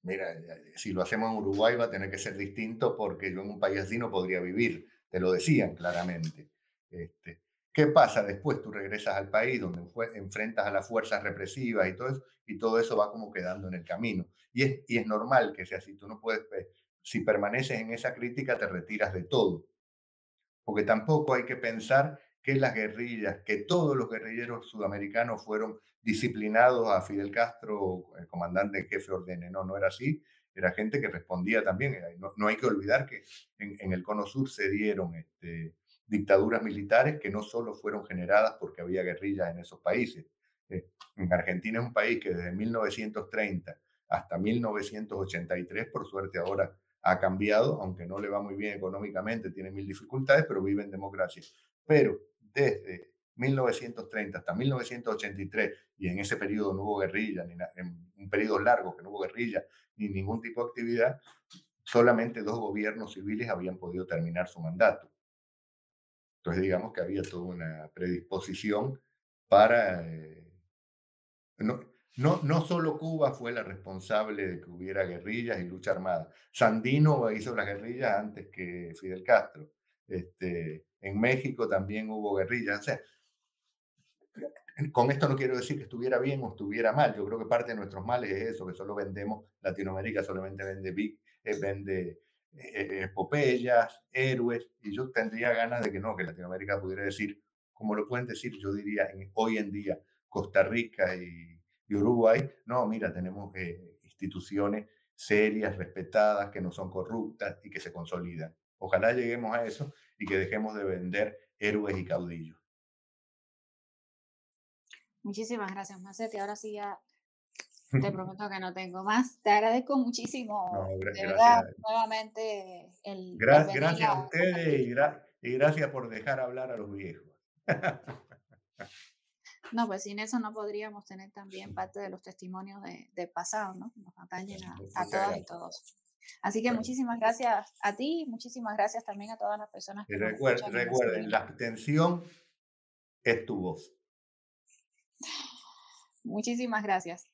mira, si lo hacemos en Uruguay va a tener que ser distinto porque yo en un país así no podría vivir, te lo decían claramente. Este, ¿Qué pasa después? Tú regresas al país donde enfrentas a las fuerzas represivas y todo eso, y todo eso va como quedando en el camino. Y es, y es normal que sea así. Tú no puedes, si permaneces en esa crítica, te retiras de todo. Porque tampoco hay que pensar que las guerrillas, que todos los guerrilleros sudamericanos fueron disciplinados a Fidel Castro, el comandante en jefe ordene. No, no era así. Era gente que respondía también. Eh, no, hay que olvidar que en, el Cono Sur se dieron este, dictaduras militares que no solo fueron generadas porque había guerrillas en esos países. Eh, en Argentina es un país que desde 1930 hasta 1983, por suerte ahora ha cambiado, aunque no le va muy bien económicamente, tiene mil dificultades, pero vive en democracia. Pero desde 1930 hasta 1983, y en ese periodo no hubo guerrilla, ni en un periodo largo que no hubo guerrilla, ni ningún tipo de actividad, solamente dos gobiernos civiles habían podido terminar su mandato. Entonces digamos que había toda una predisposición para... Eh, no, no, no solo Cuba fue la responsable de que hubiera guerrillas y lucha armada. Sandino hizo las guerrillas antes que Fidel Castro. Este, en México también hubo guerrillas. O sea, con esto no quiero decir que estuviera bien o estuviera mal. Yo creo que parte de nuestros males es eso, que solo vendemos, Latinoamérica solamente vende, big, eh, vende eh, epopeyas, héroes, y yo tendría ganas de que no, que Latinoamérica pudiera decir, como lo pueden decir, yo diría hoy en día, Costa Rica y, Uruguay, no, mira, tenemos eh, instituciones serias, respetadas, que no son corruptas y que se consolidan. Ojalá lleguemos a eso y que dejemos de vender héroes y caudillos. Muchísimas gracias, Macete. Ahora sí ya Te prometo que no tengo más. Te agradezco muchísimo, No, gra- de verdad, gracias. nuevamente el, el Gra- venir gracias a ustedes y, gra- y gracias por dejar hablar a los viejos. No, pues sin eso no podríamos tener también parte de los testimonios de, del pasado, ¿no? Nos atañen a, a todas y gracias. todos. Así que muchísimas gracias a ti, muchísimas gracias también a todas las personas que y nos recuerden, siguen. la abstención es tu voz. Muchísimas gracias.